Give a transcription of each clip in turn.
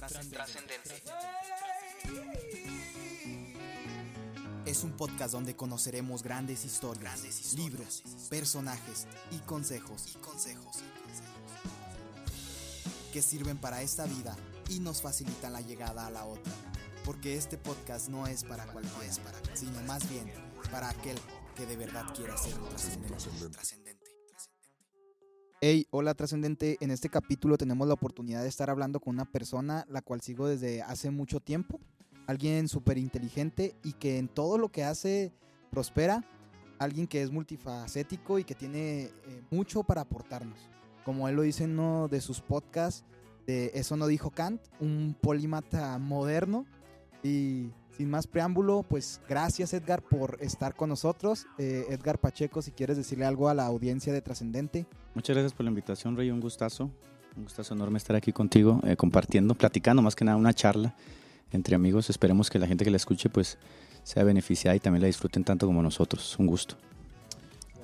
Trascendente. Es un podcast donde conoceremos grandes historias, libros, personajes y consejos, que sirven para esta vida y nos facilitan la llegada a la otra. Porque este podcast no es para cualquiera, sino más bien para aquel que de verdad quiera ser trascendente. Hey, hola trascendente. En este capítulo tenemos la oportunidad de estar hablando con una persona la cual sigo desde hace mucho tiempo. Alguien súper inteligente y que en todo lo que hace prospera. Alguien que es multifacético y que tiene eh, mucho para aportarnos. Como él lo dice en uno de sus podcasts, de Eso no dijo Kant, un polímata moderno. Y sin más preámbulo, pues gracias Edgar por estar con nosotros. Eh, Edgar Pacheco, si quieres decirle algo a la audiencia de Trascendente. Muchas gracias por la invitación, Rey. Un gustazo. Un gustazo enorme estar aquí contigo, eh, compartiendo, platicando, más que nada una charla entre amigos. Esperemos que la gente que la escuche pues sea beneficiada y también la disfruten tanto como nosotros. Un gusto.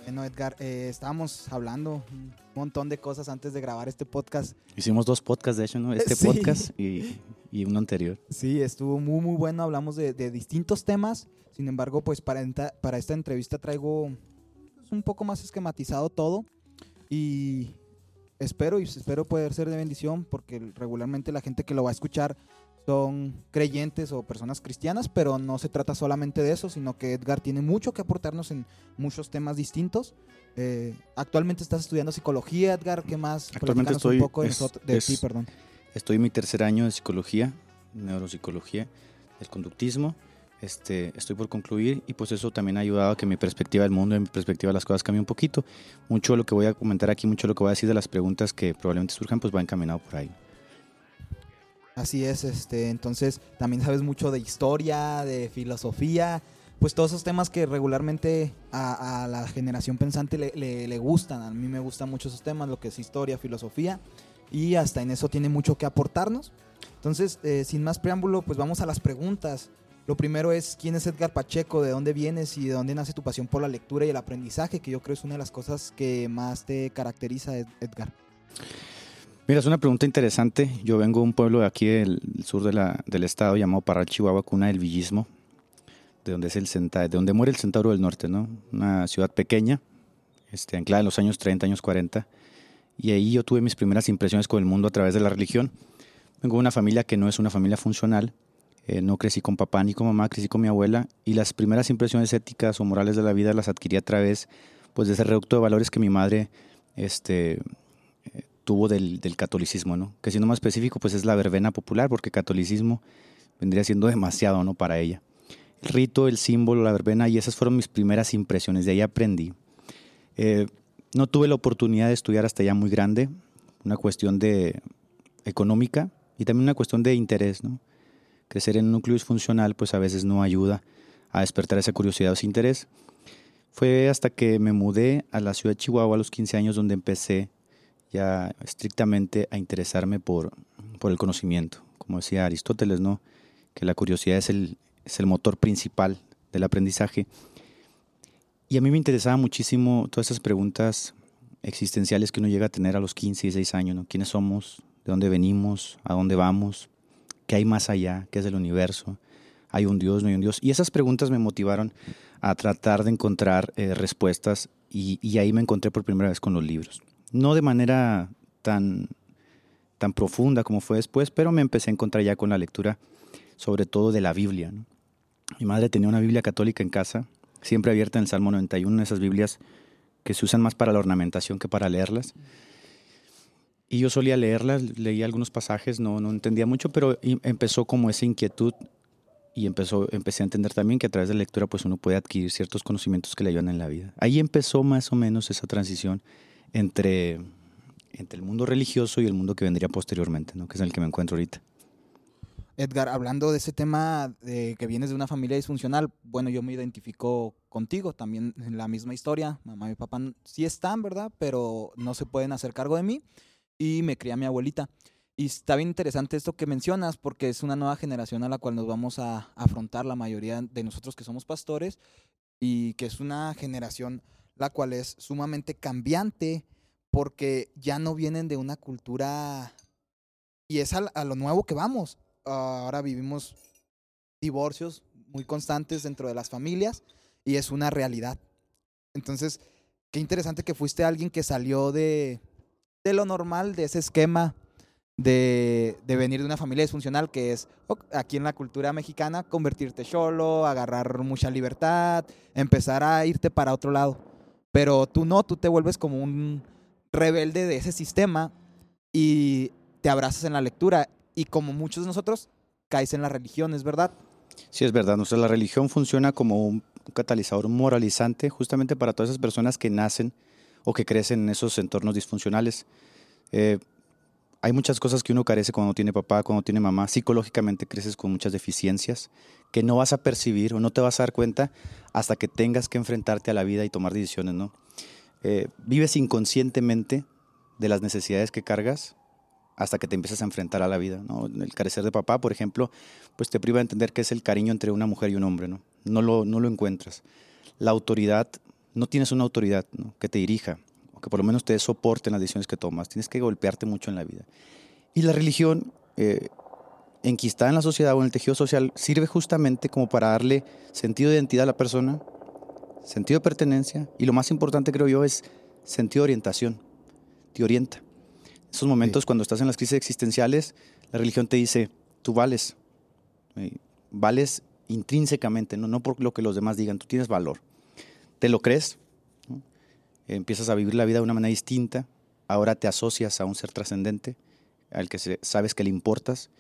Bueno, Edgar, eh, estábamos hablando un montón de cosas antes de grabar este podcast. Hicimos dos podcasts, de hecho, ¿no? Este podcast y, y, uno anterior. Sí, estuvo muy, muy bueno. Hablamos de, de distintos temas. Sin embargo, pues para, para esta entrevista traigo pues, un poco más esquematizado todo. Y espero, y espero poder ser de bendición, porque regularmente la gente que lo va a escuchar son creyentes o personas cristianas, pero no se trata solamente de eso, sino que Edgar tiene mucho que aportarnos en muchos temas distintos. Eh, actualmente estás estudiando psicología, Edgar, ¿qué más? Actualmente estoy, un poco de ti, perdón. Estoy en mi tercer año de psicología, neuropsicología, el conductismo. Este, estoy por concluir y pues eso también ha ayudado a que mi perspectiva del mundo y mi perspectiva de las cosas cambie un poquito. Mucho de lo que voy a comentar aquí, mucho de lo que voy a decir de las preguntas que probablemente surjan, pues va encaminado por ahí. Así es, este, entonces también sabes mucho de historia, de filosofía, pues todos esos temas que regularmente a, la generación pensante le, le, gustan. A mí me gustan mucho esos temas, lo que es historia, filosofía, y hasta en eso tiene mucho que aportarnos. Entonces, eh, sin más preámbulo, pues vamos a las preguntas. Lo primero es, ¿quién es Edgar Pacheco? ¿De dónde vienes y de dónde nace tu pasión por la lectura y el aprendizaje? Que yo creo es una de las cosas que más te caracteriza, Edgar. Mira, es una pregunta interesante. Yo vengo de un pueblo de aquí del sur del estado llamado Parral, Chihuahua, cuna del villismo, de donde, es el de donde muere el Centauro del Norte, ¿no? Una ciudad pequeña, este, anclada en los años 30, años 40. Y ahí yo tuve mis primeras impresiones con el mundo a través de la religión. Vengo de una familia que no es una familia funcional. Eh, no crecí con papá ni con mamá, crecí con mi abuela. Y las primeras impresiones éticas o morales de la vida las adquirí a través pues, de ese reducto de valores que mi madre este, tuvo del, catolicismo, ¿no? Que siendo más específico, pues es la verbena popular, porque catolicismo vendría siendo demasiado, ¿no? Para ella. El rito, el símbolo, la verbena, y esas fueron mis primeras impresiones, de ahí aprendí. Eh, no tuve la oportunidad de estudiar hasta ya muy grande, una cuestión de económica y también una cuestión de interés, ¿no? Crecer en un núcleo disfuncional, pues a veces no ayuda a despertar esa curiosidad o ese interés. Fue hasta que me mudé a la ciudad de Chihuahua a los 15 años donde empecé ya estrictamente a interesarme por, por el conocimiento. Como decía Aristóteles, ¿no? que la curiosidad es el, es el motor principal del aprendizaje. Y a mí me interesaba muchísimo todas esas preguntas existenciales que uno llega a tener a los 15 y 16 años, ¿no? ¿Quiénes somos? ¿De dónde venimos? ¿A dónde vamos? ¿Qué hay más allá? ¿Qué es el universo? ¿Hay un Dios? ¿No hay un Dios? Y esas preguntas me motivaron a tratar de encontrar eh, respuestas y, ahí me encontré por primera vez con los libros no de manera tan, tan profunda como fue después, pero me empecé a encontrar ya con la lectura, sobre todo de la Biblia. Mi madre tenía una Biblia católica en casa, siempre abierta en el Salmo 91, esas Biblias que se usan más para la ornamentación que para leerlas. Y yo solía leerlas, leía algunos pasajes, no, no entendía mucho, pero empezó como esa inquietud y empezó, empecé a entender también que a través de la lectura pues uno puede adquirir ciertos conocimientos que le ayudan en la vida. Ahí empezó más o menos esa transición entre, entre el mundo religioso y el mundo que vendría posteriormente, ¿no? que es en el que me encuentro ahorita. Edgar, hablando de ese tema de que vienes de una familia disfuncional, bueno, yo me identifico contigo también en la misma historia. Mamá y papá sí están, ¿verdad? Pero no se pueden hacer cargo de mí y me cría mi abuelita. Y está bien interesante esto que mencionas porque es una nueva generación a la cual nos vamos a afrontar la mayoría de nosotros que somos pastores y que es una generación la cual es sumamente cambiante porque ya no vienen de una cultura y es a, lo nuevo que vamos. ahora vivimos divorcios muy constantes dentro de las familias y es una realidad. Entonces, qué interesante que fuiste alguien que salió de, de lo normal, de ese esquema de, de, venir de una familia disfuncional que es aquí en la cultura mexicana convertirte solo, agarrar mucha libertad, empezar a irte para otro lado. Pero tú no, tú te vuelves como un rebelde de ese sistema y te abrazas en la lectura y como muchos de nosotros caes en la religión, ¿es verdad? Sí, es verdad. Nuestra, la religión funciona como un catalizador moralizante justamente para todas esas personas que nacen o que crecen en esos entornos disfuncionales. Eh, hay muchas cosas que uno carece cuando tiene papá, cuando tiene mamá. Psicológicamente creces con muchas deficiencias que no vas a percibir o no te vas a dar cuenta hasta que tengas que enfrentarte a la vida y tomar decisiones, ¿no? Eh, vives inconscientemente de las necesidades que cargas hasta que te empiezas a enfrentar a la vida, ¿no? El carecer de papá, por ejemplo, pues te priva de entender qué es el cariño entre una mujer y un hombre, ¿no? No lo, no lo encuentras. La autoridad, no tienes una autoridad que te dirija, que por lo menos te soporte en las decisiones que tomas. Tienes que golpearte mucho en la vida. Y la religión, eh, enquistada en la sociedad o en el tejido social, sirve justamente como para darle sentido de identidad a la persona, sentido de pertenencia y lo más importante creo yo es sentido de orientación. Te orienta. En esos momentos cuando estás en las crisis existenciales, la religión te dice, tú vales, eh, vales intrínsecamente, ¿no? no por lo que los demás digan, tú tienes valor. ¿Te lo crees? empiezas a vivir la vida de una manera distinta, ahora te asocias a un ser trascendente, al que sabes que le importas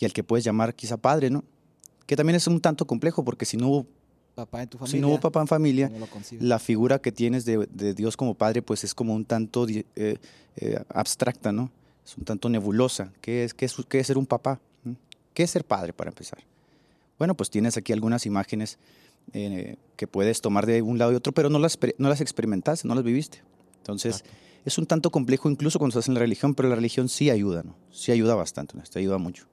y al que puedes llamar quizá padre, ¿no? Que también es un tanto complejo porque si no hubo papá en tu familia, si no hubo papá en familia, la figura que tienes de, Dios como padre pues es como un tanto eh, eh, abstracta, ¿no? Es un tanto nebulosa. ¿Qué es, qué es, qué es ser un papá? ¿Mm? ¿Qué es ser padre para empezar? Bueno, pues tienes aquí algunas imágenes eh, que puedes tomar de un lado y otro, pero no las, no las experimentaste, no las viviste. Entonces, es un tanto complejo incluso cuando estás en la religión, pero la religión sí ayuda, ¿no? Sí ayuda bastante, ¿no? te ayuda mucho.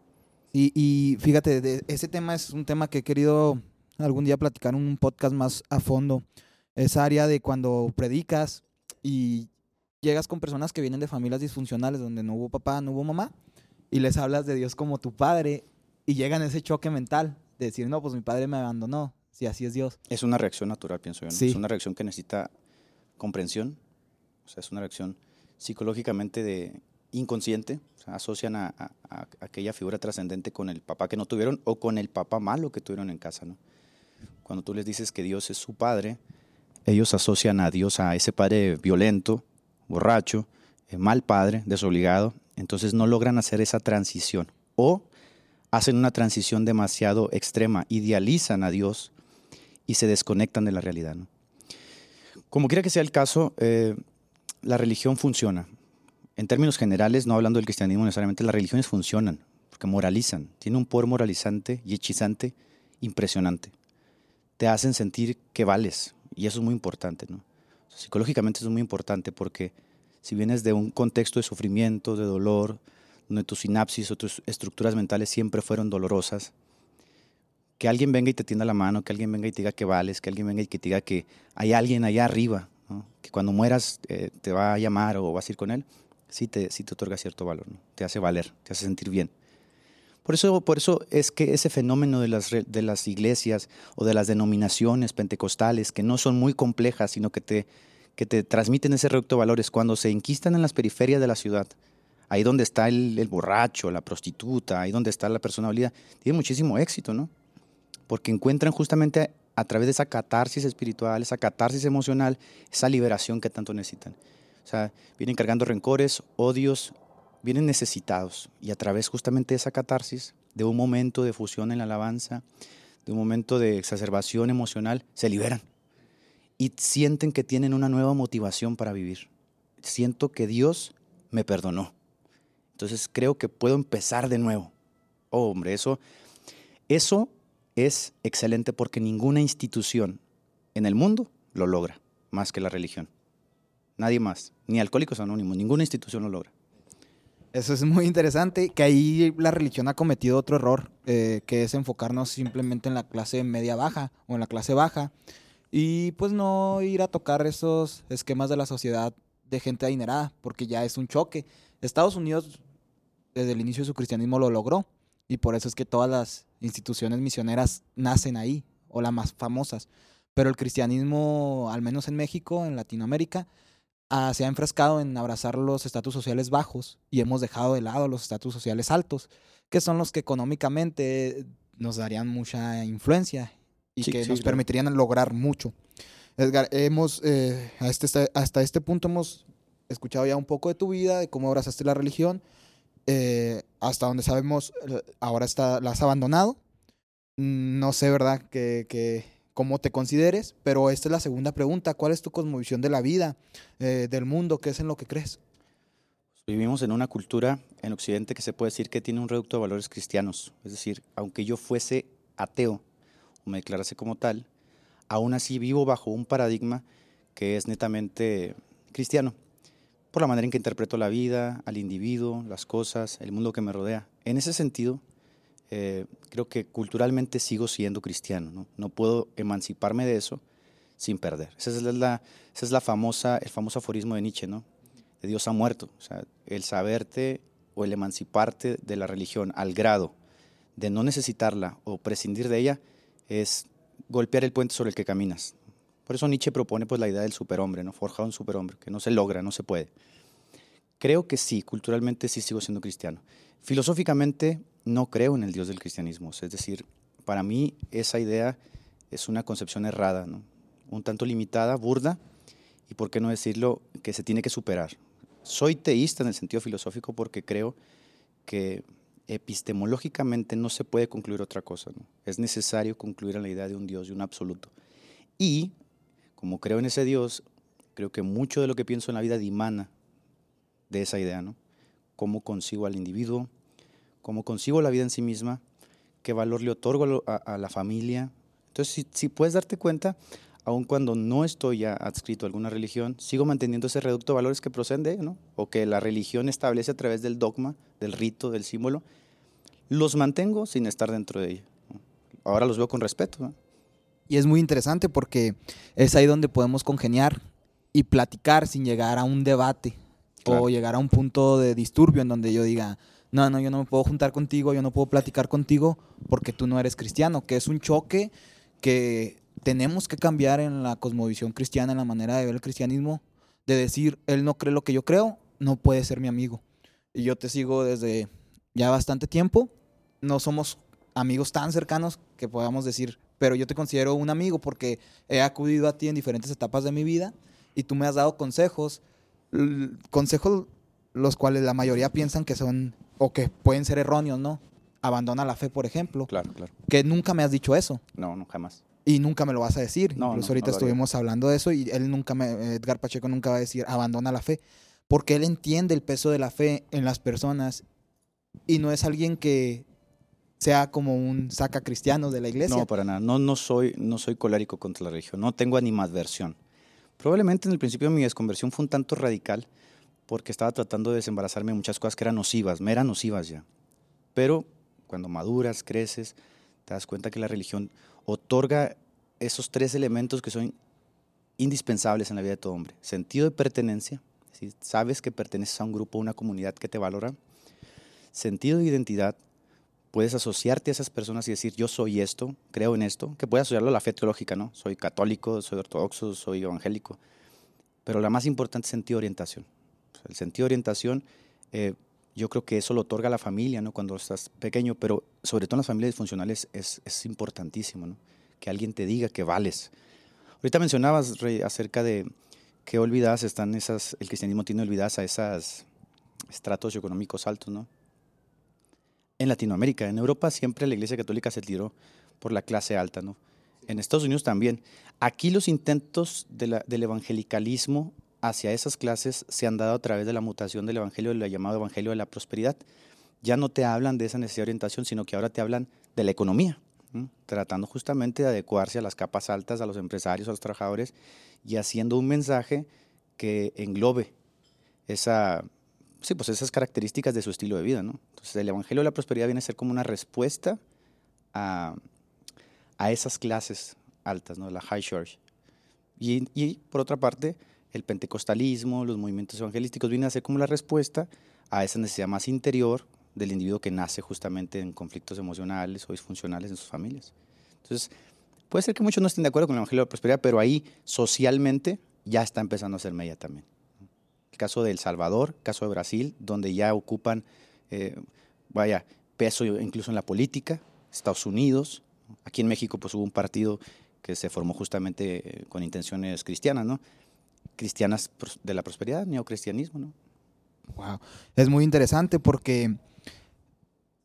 Y, y fíjate, ese tema es un tema que he querido algún día platicar en un podcast más a fondo. Esa área de cuando predicas y llegas con personas que vienen de familias disfuncionales donde no hubo papá, no hubo mamá, y les hablas de Dios como tu padre y llegan ese choque mental de decir, no, pues mi padre me abandonó, si así es Dios. Es una reacción natural, pienso yo. Es una reacción que necesita comprensión, o sea, es una reacción psicológicamente de inconsciente, asocian a, aquella figura trascendente con el papá que no tuvieron o con el papá malo que tuvieron en casa. Cuando tú les dices que Dios es su padre, ellos asocian a Dios a ese padre violento, borracho, eh, mal padre, desobligado, entonces no logran hacer esa transición o hacen una transición demasiado extrema, idealizan a Dios y se desconectan de la realidad. Como quiera que sea el caso, eh, la religión funciona. En términos generales, no hablando del cristianismo necesariamente, las religiones funcionan, porque moralizan, tienen un poder moralizante y hechizante impresionante. Te hacen sentir que vales, y eso es muy importante. ¿no? psicológicamente es muy importante porque si vienes de un contexto de sufrimiento, de dolor, donde tus sinapsis o tus estructuras mentales siempre fueron dolorosas, que alguien venga y te tienda la mano, que alguien venga y te diga que vales, que alguien venga y que te diga que hay alguien allá arriba, que cuando mueras eh, te va a llamar o vas a ir con él, sí te, sí te otorga cierto valor, ¿no? te hace valer, te hace sentir bien. Por eso, por eso es que ese fenómeno de las, de las iglesias o de las denominaciones pentecostales, que no son muy complejas, sino que te, que te transmiten ese reducto de valores, cuando se enquistan en las periferias de la ciudad, ahí donde está el, el borracho, la prostituta, ahí donde está la persona olida, tiene muchísimo éxito, ¿no? porque encuentran justamente a través de esa catarsis espiritual, esa catarsis emocional, esa liberación que tanto necesitan. O sea, vienen cargando rencores, odios, vienen necesitados y a través justamente de esa catarsis, de un momento de fusión en la alabanza, de un momento de exacerbación emocional, se liberan y sienten que tienen una nueva motivación para vivir. Siento que Dios me perdonó. Entonces creo que puedo empezar de nuevo. Oh, hombre, eso, eso es excelente porque ninguna institución en el mundo lo logra más que la religión. Nadie más, ni Alcohólicos Anónimos, ninguna institución lo logra. Eso es muy interesante, que ahí la religión ha cometido otro error, eh, que es enfocarnos simplemente en la clase media baja o en la clase baja y pues no ir a tocar esos esquemas de la sociedad de gente adinerada, porque ya es un choque. Estados Unidos desde el inicio de su cristianismo lo logró. Y por eso es que todas las instituciones misioneras nacen ahí, o las más famosas. Pero el cristianismo, al menos en México, en Latinoamérica, ah, se ha enfrascado en abrazar los estatus sociales bajos y hemos dejado de lado los estatus sociales altos, que son los que económicamente nos darían mucha influencia y que nos permitirían lograr mucho. Edgar, hemos, eh, este, hasta este punto hemos escuchado ya un poco de tu vida, de cómo abrazaste la religión, eh, hasta donde sabemos, eh, ahora está, la has abandonado. No sé, ¿verdad? Que, que, cómo te consideres, pero esta es la segunda pregunta. ¿Cuál es tu cosmovisión de la vida, eh, del mundo? ¿Qué es en lo que crees? Vivimos en una cultura en Occidente que se puede decir que tiene un reducto de valores cristianos. Es decir, aunque yo fuese ateo o me declarase como tal, aún así vivo bajo un paradigma que es netamente cristiano por la manera en que interpreto la vida, al individuo, las cosas, el mundo que me rodea. En ese sentido, eh, creo que culturalmente sigo siendo cristiano. ¿no? puedo emanciparme de eso sin perder. Esa es la, esa es la famosa, el famoso aforismo de Nietzsche, ¿no? De Dios ha muerto. O sea, el saberte o el emanciparte de la religión al grado de no necesitarla o prescindir de ella es golpear el puente sobre el que caminas. Por eso Nietzsche propone pues, la idea del superhombre, ¿no? forjado un superhombre, que no se logra, no se puede. Creo que sí, culturalmente sí sigo siendo cristiano. Filosóficamente no creo en el Dios del cristianismo. Es decir, para mí esa idea es una concepción errada, un tanto limitada, burda, y por qué no decirlo, que se tiene que superar. Soy teísta en el sentido filosófico porque creo que epistemológicamente no se puede concluir otra cosa. ¿no? Es necesario concluir en la idea de un Dios, de un absoluto. Y como creo en ese Dios, creo que mucho de lo que pienso en la vida dimana de esa idea, ¿no? Cómo consigo al individuo, cómo consigo la vida en sí misma, qué valor le otorgo a, la familia. Entonces, si, puedes darte cuenta, aun cuando no estoy ya adscrito a alguna religión, sigo manteniendo ese reducto de valores que proceden de ¿no? O que la religión establece a través del dogma, del rito, del símbolo. Los mantengo sin estar dentro de ella. Ahora los veo con respeto. ¿no? Y es muy interesante porque es ahí donde podemos congeniar y platicar sin llegar a un debate o llegar a un punto de disturbio en donde yo diga, no, no, yo no me puedo juntar contigo, yo no puedo platicar contigo porque tú no eres cristiano, que es un choque que tenemos que cambiar en la cosmovisión cristiana, en la manera de ver el cristianismo, de decir, él no cree lo que yo creo, no puede ser mi amigo. Y yo te sigo desde ya bastante tiempo, no somos amigos tan cercanos que podamos decir, pero yo te considero un amigo porque he acudido a ti en diferentes etapas de mi vida y tú me has dado consejos, consejos los cuales la mayoría piensan que son o que pueden ser erróneos, ¿no? Abandona la fe, por ejemplo. Claro, claro. Que nunca me has dicho eso. No, no, jamás. Y nunca me lo vas a decir. No, Incluso ahorita estuvimos hablando de eso y él nunca me, Edgar Pacheco nunca va a decir abandona la fe. Porque él entiende el peso de la fe en las personas y no es alguien que sea como un saca cristiano de la iglesia. No, para nada. No, no, soy, no soy colérico contra la religión. No tengo animadversión. Probablemente en el principio mi desconversión fue un tanto radical porque estaba tratando de desembarazarme de muchas cosas que eran nocivas, me eran nocivas ya. Pero cuando maduras, creces, te das cuenta que la religión otorga esos tres elementos que son indispensables en la vida de todo hombre. Sentido de pertenencia, sabes que perteneces a un grupo, a una comunidad que te valora. Sentido de identidad, puedes asociarte a esas personas y decir, yo soy esto, creo en esto, que puedes asociarlo a la fe teológica, ¿no? Soy católico, soy ortodoxo, soy evangélico. Pero la más importante es sentido de orientación. El sentido de orientación, eh, yo creo que eso lo otorga la familia, ¿no? Cuando estás pequeño, pero sobre todo en las familias disfuncionales es, es importantísimo, ¿no? Que alguien te diga que vales. Ahorita mencionabas, Rey, acerca de qué olvidadas están esas, el cristianismo tiene olvidadas a esos estratos económicos altos, ¿no? en Latinoamérica. En Europa siempre la Iglesia Católica se tiró por la clase alta, ¿no? En Estados Unidos también. Aquí los intentos del evangelicalismo hacia esas clases se han dado a través de la mutación del evangelio, del llamado evangelio de la prosperidad. Ya no te hablan de esa necesidad de orientación, sino que ahora te hablan de la economía, tratando justamente de adecuarse a las capas altas, a los empresarios, a los trabajadores y haciendo un mensaje que englobe esa, sí, pues esas características de su estilo de vida, ¿no? Entonces el Evangelio de la Prosperidad viene a ser como una respuesta a, a esas clases altas, ¿no? La high church. Y, y, por otra parte, el pentecostalismo, los movimientos evangelísticos vienen a ser como la respuesta a esa necesidad más interior del individuo que nace justamente en conflictos emocionales o disfuncionales en sus familias. Entonces, puede ser que muchos no estén de acuerdo con el Evangelio de la Prosperidad, pero ahí socialmente ya está empezando a ser media también. El caso de El Salvador, caso de Brasil, donde ya ocupan, eh, vaya, peso incluso en la política, Estados Unidos, aquí en México pues hubo un partido que se formó justamente eh, con intenciones cristianas, ¿no? Cristianas de la prosperidad, neocristianismo, ¿no? Wow. Es muy interesante porque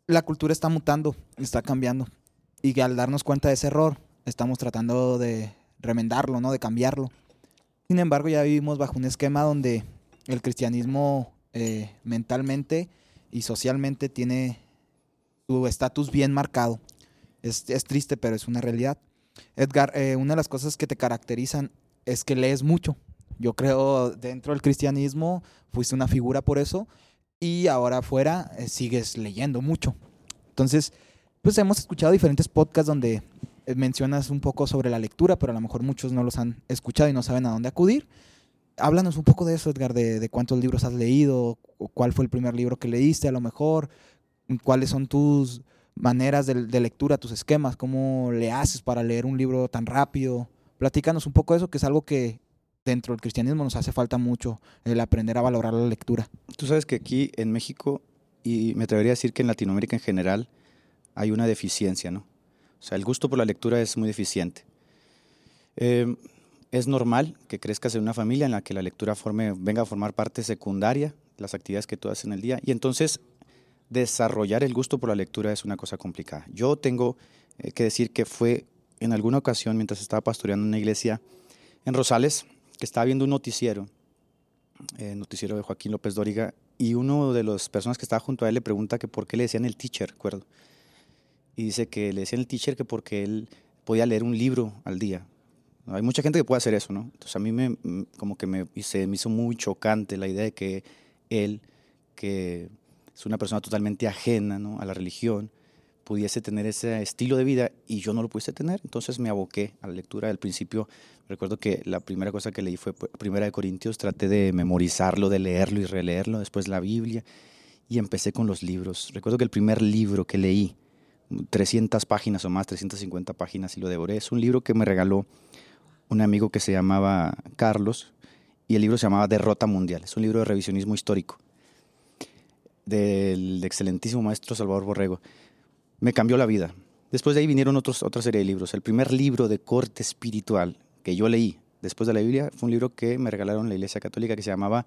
la cultura está mutando, está cambiando. Y al darnos cuenta de ese error, estamos tratando de remendarlo, ¿no? De cambiarlo. Sin embargo, ya vivimos bajo un esquema donde el cristianismo eh, mentalmente y socialmente tiene su estatus bien marcado. Es, triste, pero es una realidad. Edgar, eh, una de las cosas que te caracterizan es que lees mucho. Yo creo dentro del cristianismo fuiste una figura por eso y ahora afuera eh, sigues leyendo mucho. Entonces, pues hemos escuchado diferentes podcasts donde eh, mencionas un poco sobre la lectura, pero a lo mejor muchos no los han escuchado y no saben a dónde acudir. Háblanos un poco de eso, Edgar, de, cuántos libros has leído, cuál fue el primer libro que leíste, a lo mejor, cuáles son tus maneras de, de lectura, tus esquemas, cómo le haces para leer un libro tan rápido. Platícanos un poco de eso, que es algo que dentro del cristianismo nos hace falta mucho el aprender a valorar la lectura. Tú sabes que aquí en México, y me atrevería a decir que en Latinoamérica en general, hay una deficiencia, ¿no? O sea, el gusto por la lectura es muy deficiente. Em, es normal que crezcas en una familia en la que la lectura forme, venga a formar parte secundaria las actividades que tú haces en el día. Y entonces desarrollar el gusto por la lectura es una cosa complicada. Yo tengo eh, que decir que fue en alguna ocasión, mientras estaba pastoreando en una iglesia en Rosales, que estaba viendo un noticiero, el eh, noticiero de Joaquín López Dóriga, y uno de las personas que estaba junto a él le pregunta que por qué le decían el teacher, acuerdo. Y dice que le decían el teacher que porque él podía leer un libro al día. Hay mucha gente que puede hacer eso, ¿no? Entonces a mí me, como que me, se me hizo muy chocante la idea de que él, que es una persona totalmente ajena ¿no? a la religión, pudiese tener ese estilo de vida y yo no lo pudiese tener. Entonces me aboqué a la lectura. Al principio recuerdo que la primera cosa que leí fue Primera de Corintios. Traté de memorizarlo, de leerlo y releerlo. Después la Biblia y empecé con los libros. Recuerdo que el primer libro que leí, 300 páginas o más, 350 páginas y lo devoré, es un libro que me regaló un amigo que se llamaba Carlos y el libro se llamaba Derrota Mundial. Es un libro de revisionismo histórico del excelentísimo maestro Salvador Borrego me cambió la vida. Después de ahí vinieron otros, otra serie de libros. El primer libro de corte espiritual que yo leí después de la Biblia fue un libro que me regalaron la Iglesia Católica que se llamaba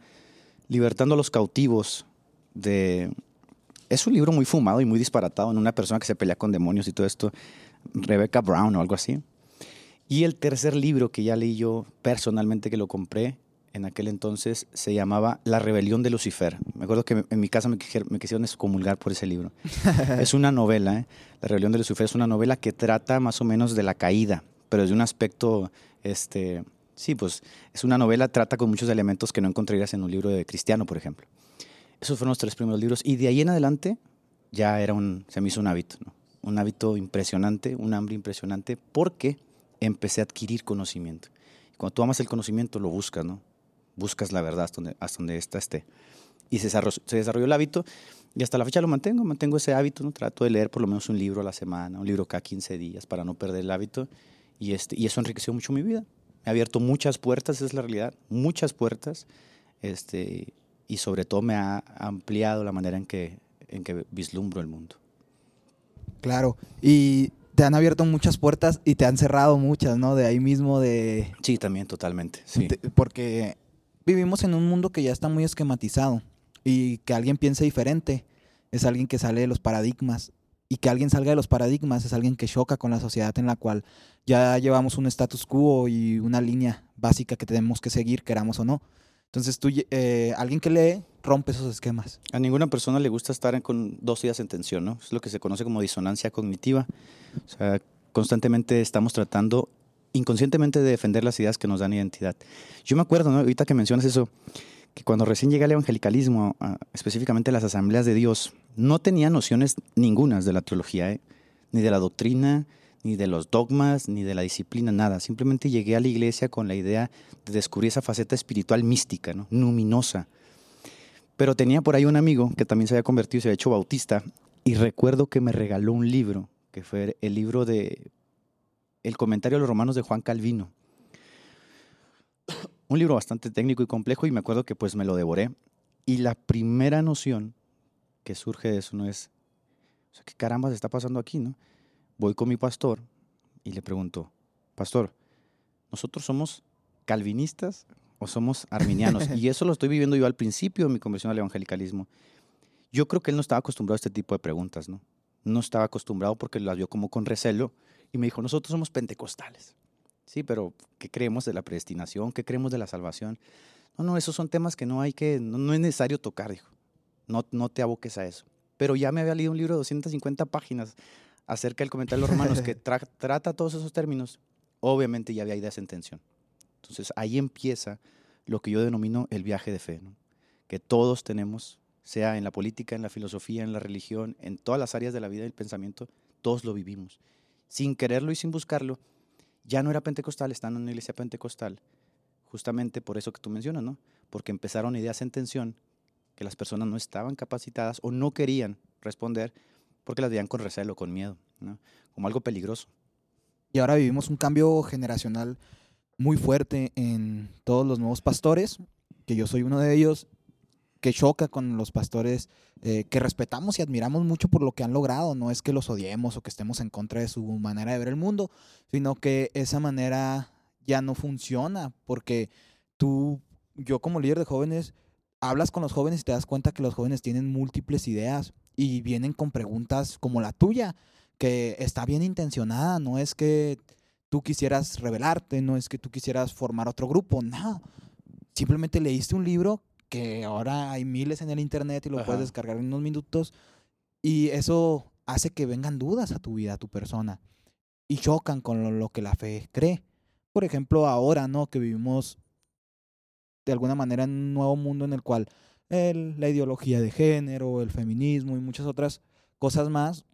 Libertando a los cautivos de... Es un libro muy fumado y muy disparatado en una persona que se pelea con demonios y todo esto, Rebecca Brown o algo así. Y el tercer libro que ya leí yo personalmente que lo compré en aquel entonces se llamaba La rebelión de Lucifer. Me acuerdo que en mi casa me, quisieron excomulgar por ese libro. es una novela, ¿eh? La rebelión de Lucifer es una novela que trata más o menos de la caída, pero desde un aspecto, este, sí, pues es una novela, trata con muchos elementos que no encontrarías en un libro de cristiano, por ejemplo. Esos fueron los tres primeros libros y de ahí en adelante ya era un, se me hizo un hábito, un hábito impresionante, un hambre impresionante, porque empecé a adquirir conocimiento. Cuando tú amas el conocimiento, lo buscas, ¿no? Buscas la verdad hasta donde, hasta donde esta esté. Y se desarrolló, se desarrolló el hábito y hasta la fecha lo mantengo, mantengo ese hábito, ¿no? trato de leer por lo menos un libro a la semana, un libro cada 15 días para no perder el hábito y, este, y eso enriqueció mucho mi vida. Me ha abierto muchas puertas, esa es la realidad, muchas puertas este, y sobre todo me ha ampliado la manera en que, en que vislumbro el mundo. Claro, y te han abierto muchas puertas y te han cerrado muchas, ¿no? De ahí mismo de... Sí, también, totalmente. Sí. porque vivimos en un mundo que ya está muy esquematizado y que alguien piense diferente es alguien que sale de los paradigmas y que alguien salga de los paradigmas es alguien que choca con la sociedad en la cual ya llevamos un status quo y una línea básica que tenemos que seguir, queramos o no. Entonces, tú, eh, alguien que lee rompe esos esquemas. A ninguna persona le gusta estar con dos ideas en tensión, ¿no? Es lo que se conoce como disonancia cognitiva. O sea, constantemente estamos tratando inconscientemente de defender las ideas que nos dan identidad. Yo me acuerdo, ¿no? ahorita que mencionas eso, que cuando recién llegué al evangelicalismo, específicamente las asambleas de Dios, no tenía nociones ningunas de la teología, ¿eh? ni de la doctrina, ni de los dogmas, ni de la disciplina, nada. Simplemente llegué a la iglesia con la idea de descubrir esa faceta espiritual mística, ¿no? luminosa. Pero tenía por ahí un amigo que también se había convertido, se había hecho bautista, y recuerdo que me regaló un libro, que fue el libro de El comentario de los romanos de Juan Calvino. Un libro bastante técnico y complejo, y me acuerdo que pues me lo devoré. Y la primera noción que surge de eso no es, o sea, ¿qué caramba se está pasando aquí, no? Voy con mi pastor y le pregunto, pastor, ¿nosotros somos calvinistas o somos arminianos? y eso lo estoy viviendo yo al principio de mi conversión al evangelicalismo. Yo creo que él no estaba acostumbrado a este tipo de preguntas, ¿no? No estaba acostumbrado porque las vio como con recelo y me dijo, nosotros somos pentecostales. Sí, pero ¿qué creemos de la predestinación? ¿Qué creemos de la salvación? No, no, esos son temas que no hay que, no, es necesario tocar, dijo. No, no te aboques a eso. Pero ya me había leído un libro de 250 páginas acerca del comentario de los romanos que trata todos esos términos. Obviamente ya había ideas en tensión. Entonces ahí empieza lo que yo denomino el viaje de fe, ¿no? que todos tenemos, sea en la política, en la filosofía, en la religión, en todas las áreas de la vida y el pensamiento, todos lo vivimos. Sin quererlo y sin buscarlo, ya no era pentecostal, estando en una iglesia pentecostal, justamente por eso que tú mencionas, ¿no? Porque empezaron ideas en tensión que las personas no estaban capacitadas o no querían responder porque las veían con recelo, con miedo, ¿no? Como algo peligroso. Y ahora vivimos un cambio generacional muy fuerte en todos los nuevos pastores, que yo soy uno de ellos, que choca con los pastores eh, que respetamos y admiramos mucho por lo que han logrado. No es que los odiemos o que estemos en contra de su manera de ver el mundo, sino que esa manera ya no funciona porque tú, yo como líder de jóvenes, hablas con los jóvenes y te das cuenta que los jóvenes tienen múltiples ideas y vienen con preguntas como la tuya, que está bien intencionada, no es que tú quisieras revelarte, no es que tú quisieras formar otro grupo, no. Simplemente leíste un libro que ahora hay miles en el internet y lo puedes descargar en unos minutos y eso hace que vengan dudas a tu vida, a tu persona y chocan con lo, que la fe cree. Por ejemplo, ahora, ¿no? Que vivimos de alguna manera en un nuevo mundo en el cual el, la ideología de género, el feminismo y muchas otras cosas más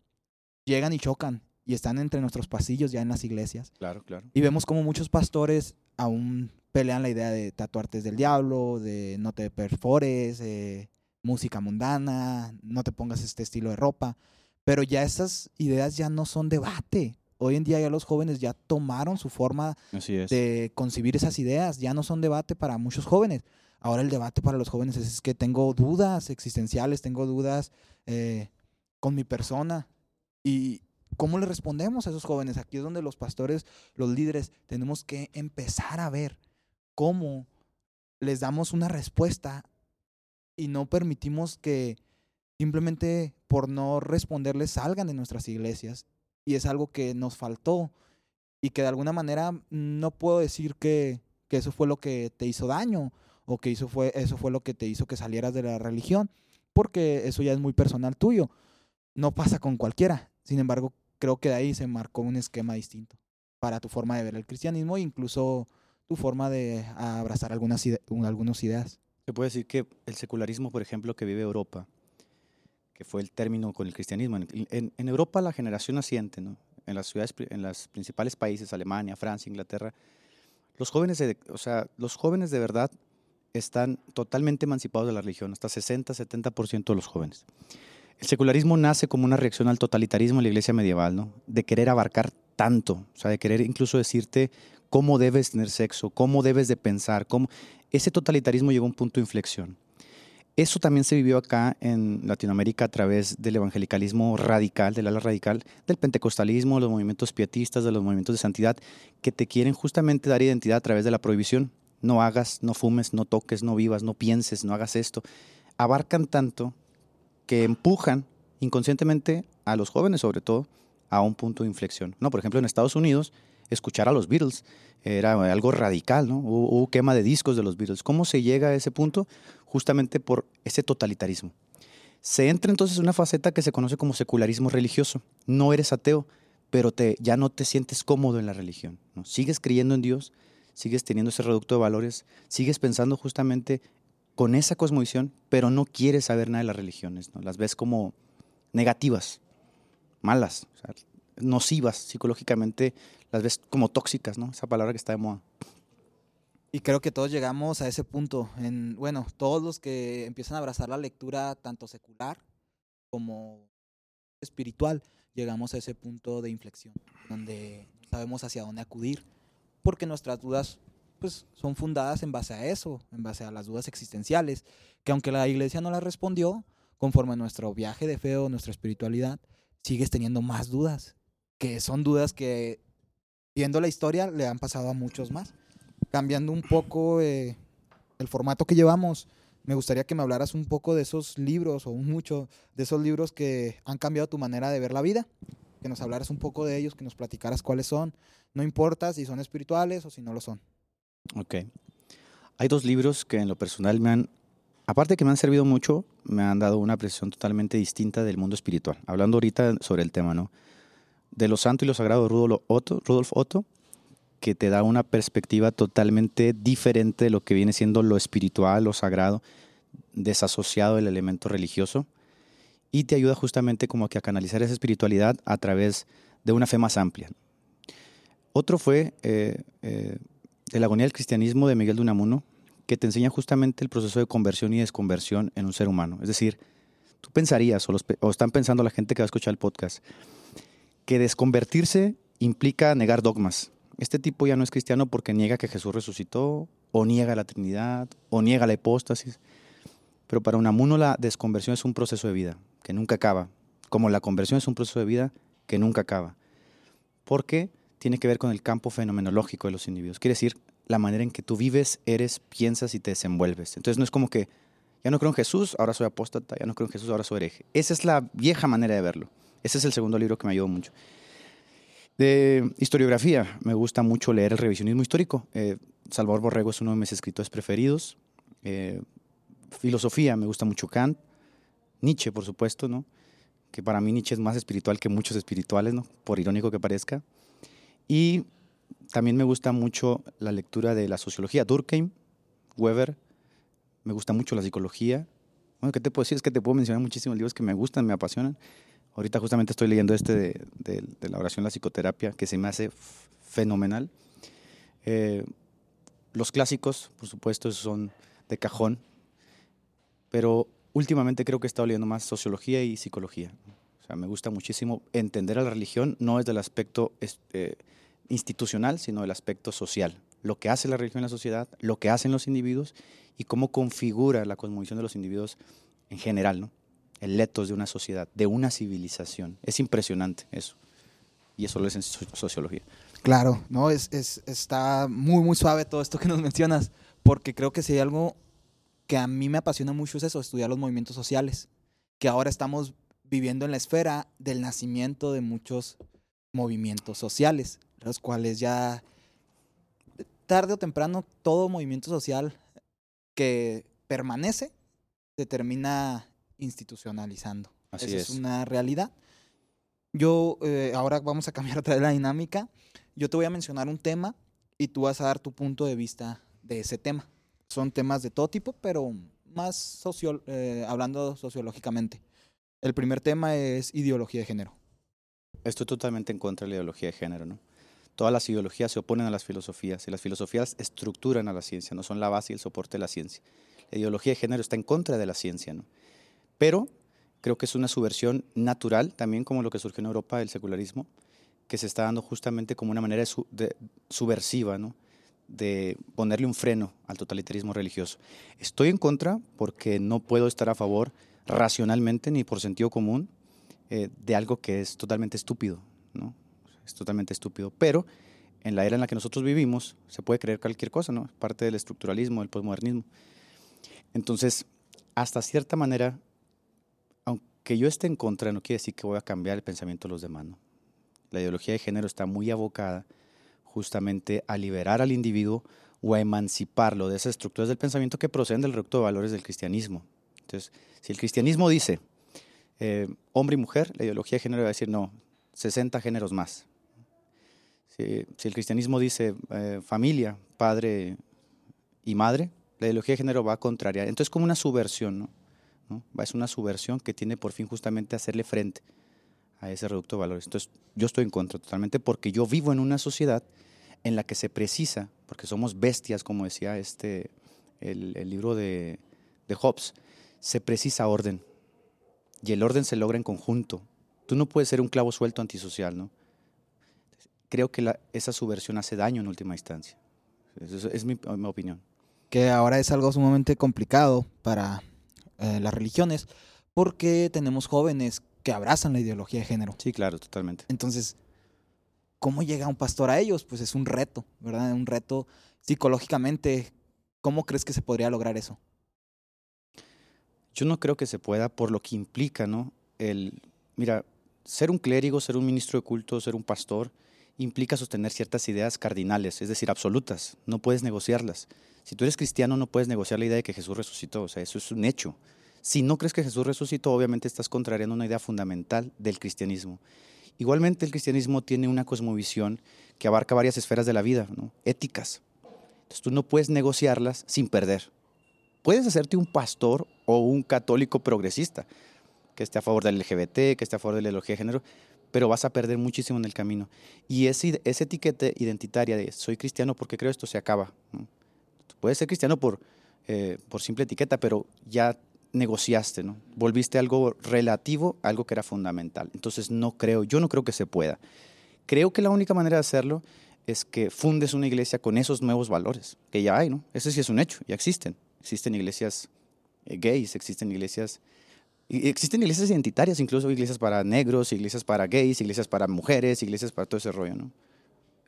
llegan y chocan y están entre nuestros pasillos ya en las iglesias. Claro, claro. Y vemos como muchos pastores aún pelean la idea de tatuarte del diablo, de no te perfores, de música mundana, no te pongas este estilo de ropa. Pero ya esas ideas ya no son debate. Hoy en día ya los jóvenes ya tomaron su forma de concebir esas ideas, ya no son debate para muchos jóvenes. Ahora el debate para los jóvenes es, que tengo dudas existenciales, tengo dudas eh, con mi persona. Y ¿cómo le respondemos a esos jóvenes? Aquí es donde los pastores, los líderes, tenemos que empezar a ver cómo les damos una respuesta y no permitimos que simplemente por no responderles salgan de nuestras iglesias y es algo que nos faltó y que de alguna manera no puedo decir que, eso fue lo que te hizo daño o que hizo fue, eso fue lo que te hizo que salieras de la religión, porque eso ya es muy personal tuyo. No pasa con cualquiera. Sin embargo, creo que de ahí se marcó un esquema distinto para tu forma de ver el cristianismo e incluso tu forma de abrazar algunas, algunas ideas. Se puede decir que el secularismo, por ejemplo, que vive Europa, que fue el término con el cristianismo. En, en, Europa la generación naciente, ¿no? en las ciudades, en los principales países, Alemania, Francia, Inglaterra, los jóvenes, de, o sea, los jóvenes de verdad están totalmente emancipados de la religión, hasta 60, 70% de los jóvenes. El secularismo nace como una reacción al totalitarismo en la iglesia medieval, ¿no? De querer abarcar tanto, o sea, de querer incluso decirte cómo debes tener sexo, cómo debes de pensar, cómo... Ese totalitarismo llegó a un punto de inflexión. Eso también se vivió acá en Latinoamérica a través del evangelicalismo radical, del ala radical, del pentecostalismo, de los movimientos pietistas, de los movimientos de santidad, que te quieren justamente dar identidad a través de la prohibición. No hagas, no fumes, no toques, no vivas, no pienses, no hagas esto. Abarcan tanto que empujan inconscientemente a los jóvenes, sobre todo, a un punto de inflexión. No, por ejemplo, en Estados Unidos, escuchar a los Beatles era algo radical, ¿no? Hubo, quema de discos de los Beatles. ¿Cómo se llega a ese punto? Justamente por ese totalitarismo. Se entra entonces en una faceta que se conoce como secularismo religioso. No eres ateo, pero te, ya no te sientes cómodo en la religión. ¿no? Sigues creyendo en Dios, sigues teniendo ese reducto de valores, sigues pensando justamente con esa cosmovisión, pero no quieres saber nada de las religiones. ¿no? Las ves como negativas, malas, nocivas psicológicamente las ves como tóxicas, ¿no? Esa palabra que está de moda. Y creo que todos llegamos a ese punto. En, bueno, todos los que empiezan a abrazar la lectura tanto secular como espiritual, llegamos a ese punto de inflexión, donde sabemos hacia dónde acudir, porque nuestras dudas pues, son fundadas en base a eso, en base a las dudas existenciales, que aunque la iglesia no las respondió, conforme a nuestro viaje de fe o nuestra espiritualidad, sigues teniendo más dudas, que son dudas que, viendo la historia, le han pasado a muchos más. Cambiando un poco eh, el formato que llevamos, me gustaría que me hablaras un poco de esos libros o mucho de esos libros que han cambiado tu manera de ver la vida, que nos hablaras un poco de ellos, que nos platicaras cuáles son, no importa si son espirituales o si no lo son. Ok. Hay dos libros que en lo personal me han, aparte que me han servido mucho, me han dado una apreciación totalmente distinta del mundo espiritual. Hablando ahorita sobre el tema, ¿no? De lo santo y lo sagrado, Rudolf Otto, Rudolf Otto que te da una perspectiva totalmente diferente de lo que viene siendo lo espiritual, lo sagrado, desasociado del elemento religioso, y te ayuda justamente como que a canalizar esa espiritualidad a través de una fe más amplia. Otro fue eh, eh, El agonía del cristianismo de Miguel de Unamuno, que te enseña justamente el proceso de conversión y desconversión en un ser humano. Es decir, tú pensarías, o, están pensando la gente que va a escuchar el podcast, que desconvertirse implica negar dogmas, este tipo ya no es cristiano porque niega que Jesús resucitó, o niega la Trinidad, o niega la hipóstasis. Pero para Unamuno la desconversión es un proceso de vida que nunca acaba, como la conversión es un proceso de vida que nunca acaba. Porque tiene que ver con el campo fenomenológico de los individuos. Quiere decir la manera en que tú vives, eres, piensas y te desenvuelves. Entonces no es como que ya no creo en Jesús, ahora soy apóstata, ya no creo en Jesús, ahora soy hereje. Esa es la vieja manera de verlo. Ese es el segundo libro que me ayudó mucho. De historiografía, me gusta mucho leer el revisionismo histórico. Eh, Salvador Borrego es uno de mis escritores preferidos. Eh, filosofía, me gusta mucho Kant. Nietzsche, por supuesto, ¿no? Que para mí Nietzsche es más espiritual que muchos espirituales, ¿no? Por irónico que parezca. Y también me gusta mucho la lectura de la sociología. Durkheim, Weber, me gusta mucho la psicología. Bueno, ¿qué te puedo decir? Es que te puedo mencionar muchísimos libros que me gustan, me apasionan. Ahorita justamente estoy leyendo este de, la oración, la psicoterapia, que se me hace fenomenal. Eh, los clásicos, por supuesto, son de cajón, pero últimamente creo que he estado leyendo más sociología y psicología. Me gusta muchísimo entender a la religión, no desde el aspecto este, institucional, sino del aspecto social. Lo que hace la religión en la sociedad, lo que hacen los individuos y cómo configura la cosmovisión de los individuos en general, ¿no? el letos de una sociedad, de una civilización. Es impresionante eso. Y eso lo es en sociología. Claro, no, es, es, está muy, muy suave todo esto que nos mencionas, porque creo que si hay algo que a mí me apasiona mucho es eso, estudiar los movimientos sociales, que ahora estamos viviendo en la esfera del nacimiento de muchos movimientos sociales, los cuales ya tarde o temprano todo movimiento social que permanece se termina institucionalizando. Así es. una realidad. Yo, eh, ahora vamos a cambiar otra vez la dinámica. Yo te voy a mencionar un tema y tú vas a dar tu punto de vista de ese tema. Son temas de todo tipo, pero más socio, eh, hablando sociológicamente. El primer tema es ideología de género. Estoy totalmente en contra de la ideología de género, ¿no? Todas las ideologías se oponen a las filosofías y las filosofías estructuran a la ciencia, no son la base y el soporte de la ciencia. La ideología de género está en contra de la ciencia, ¿no? Pero creo que es una subversión natural, también como lo que surgió en Europa del secularismo, que se está dando justamente como una manera de, subversiva, ¿no? de ponerle un freno al totalitarismo religioso. Estoy en contra porque no puedo estar a favor racionalmente ni por sentido común eh, de algo que es totalmente estúpido, ¿no? Es totalmente estúpido. Pero en la era en la que nosotros vivimos se puede creer cualquier cosa, ¿no? Parte del estructuralismo, del posmodernismo. Entonces, hasta cierta manera, que yo esté en contra no quiere decir que voy a cambiar el pensamiento de los demás. La ideología de género está muy abocada justamente a liberar al individuo o a emanciparlo de esas estructuras del pensamiento que proceden del recto de valores del cristianismo. Entonces, si el cristianismo dice eh, hombre y mujer, la ideología de género va a decir no, 60 géneros más. Si, el cristianismo dice eh, familia, padre y madre, la ideología de género va a contrariar. Entonces, como una subversión, ¿no? Es una subversión que tiene por fin justamente hacerle frente a ese reducto de valores. Entonces, yo estoy en contra totalmente porque yo vivo en una sociedad en la que se precisa porque somos bestias, como decía este, el, libro de Hobbes, se precisa orden. Y el orden se logra en conjunto. Tú no puedes ser un clavo suelto antisocial, ¿no? Creo que la, esa subversión hace daño en última instancia. Esa es, mi, mi, opinión. Que ahora es algo sumamente complicado para eh, las religiones, porque tenemos jóvenes que abrazan la ideología de género. Sí, claro, totalmente. Entonces, ¿cómo llega un pastor a ellos? Pues es un reto, ¿verdad? Un reto psicológicamente. ¿Cómo crees que se podría lograr eso? Yo no creo que se pueda por lo que implica, ¿no? El, mira, ser un clérigo, ser un ministro de culto, ser un pastor, implica sostener ciertas ideas cardinales, es decir, absolutas. No puedes negociarlas. Si tú eres cristiano, no puedes negociar la idea de que Jesús resucitó. O sea, eso es un hecho. Si no crees que Jesús resucitó, obviamente estás contrariando una idea fundamental del cristianismo. Igualmente, el cristianismo tiene una cosmovisión que abarca varias esferas de la vida, ¿no? éticas. Entonces, tú no puedes negociarlas sin perder. Puedes hacerte un pastor o un católico progresista, que esté a favor del LGBT, que esté a favor de la ideología de género, pero vas a perder muchísimo en el camino. Y ese, esa etiqueta identitaria de soy cristiano porque creo esto se acaba. ¿no? Puedes ser cristiano por, eh, por simple etiqueta, pero ya negociaste, ¿no? Volviste algo relativo, algo que era fundamental. Entonces no creo, yo no creo que se pueda. Creo que la única manera de hacerlo es que fundes una iglesia con esos nuevos valores, que ya hay, ¿no? Ese sí es un hecho, ya existen. Existen iglesias eh, gays, existen iglesias existen iglesias identitarias, incluso iglesias para negros, iglesias para gays, iglesias para mujeres, iglesias para todo ese rollo, ¿no?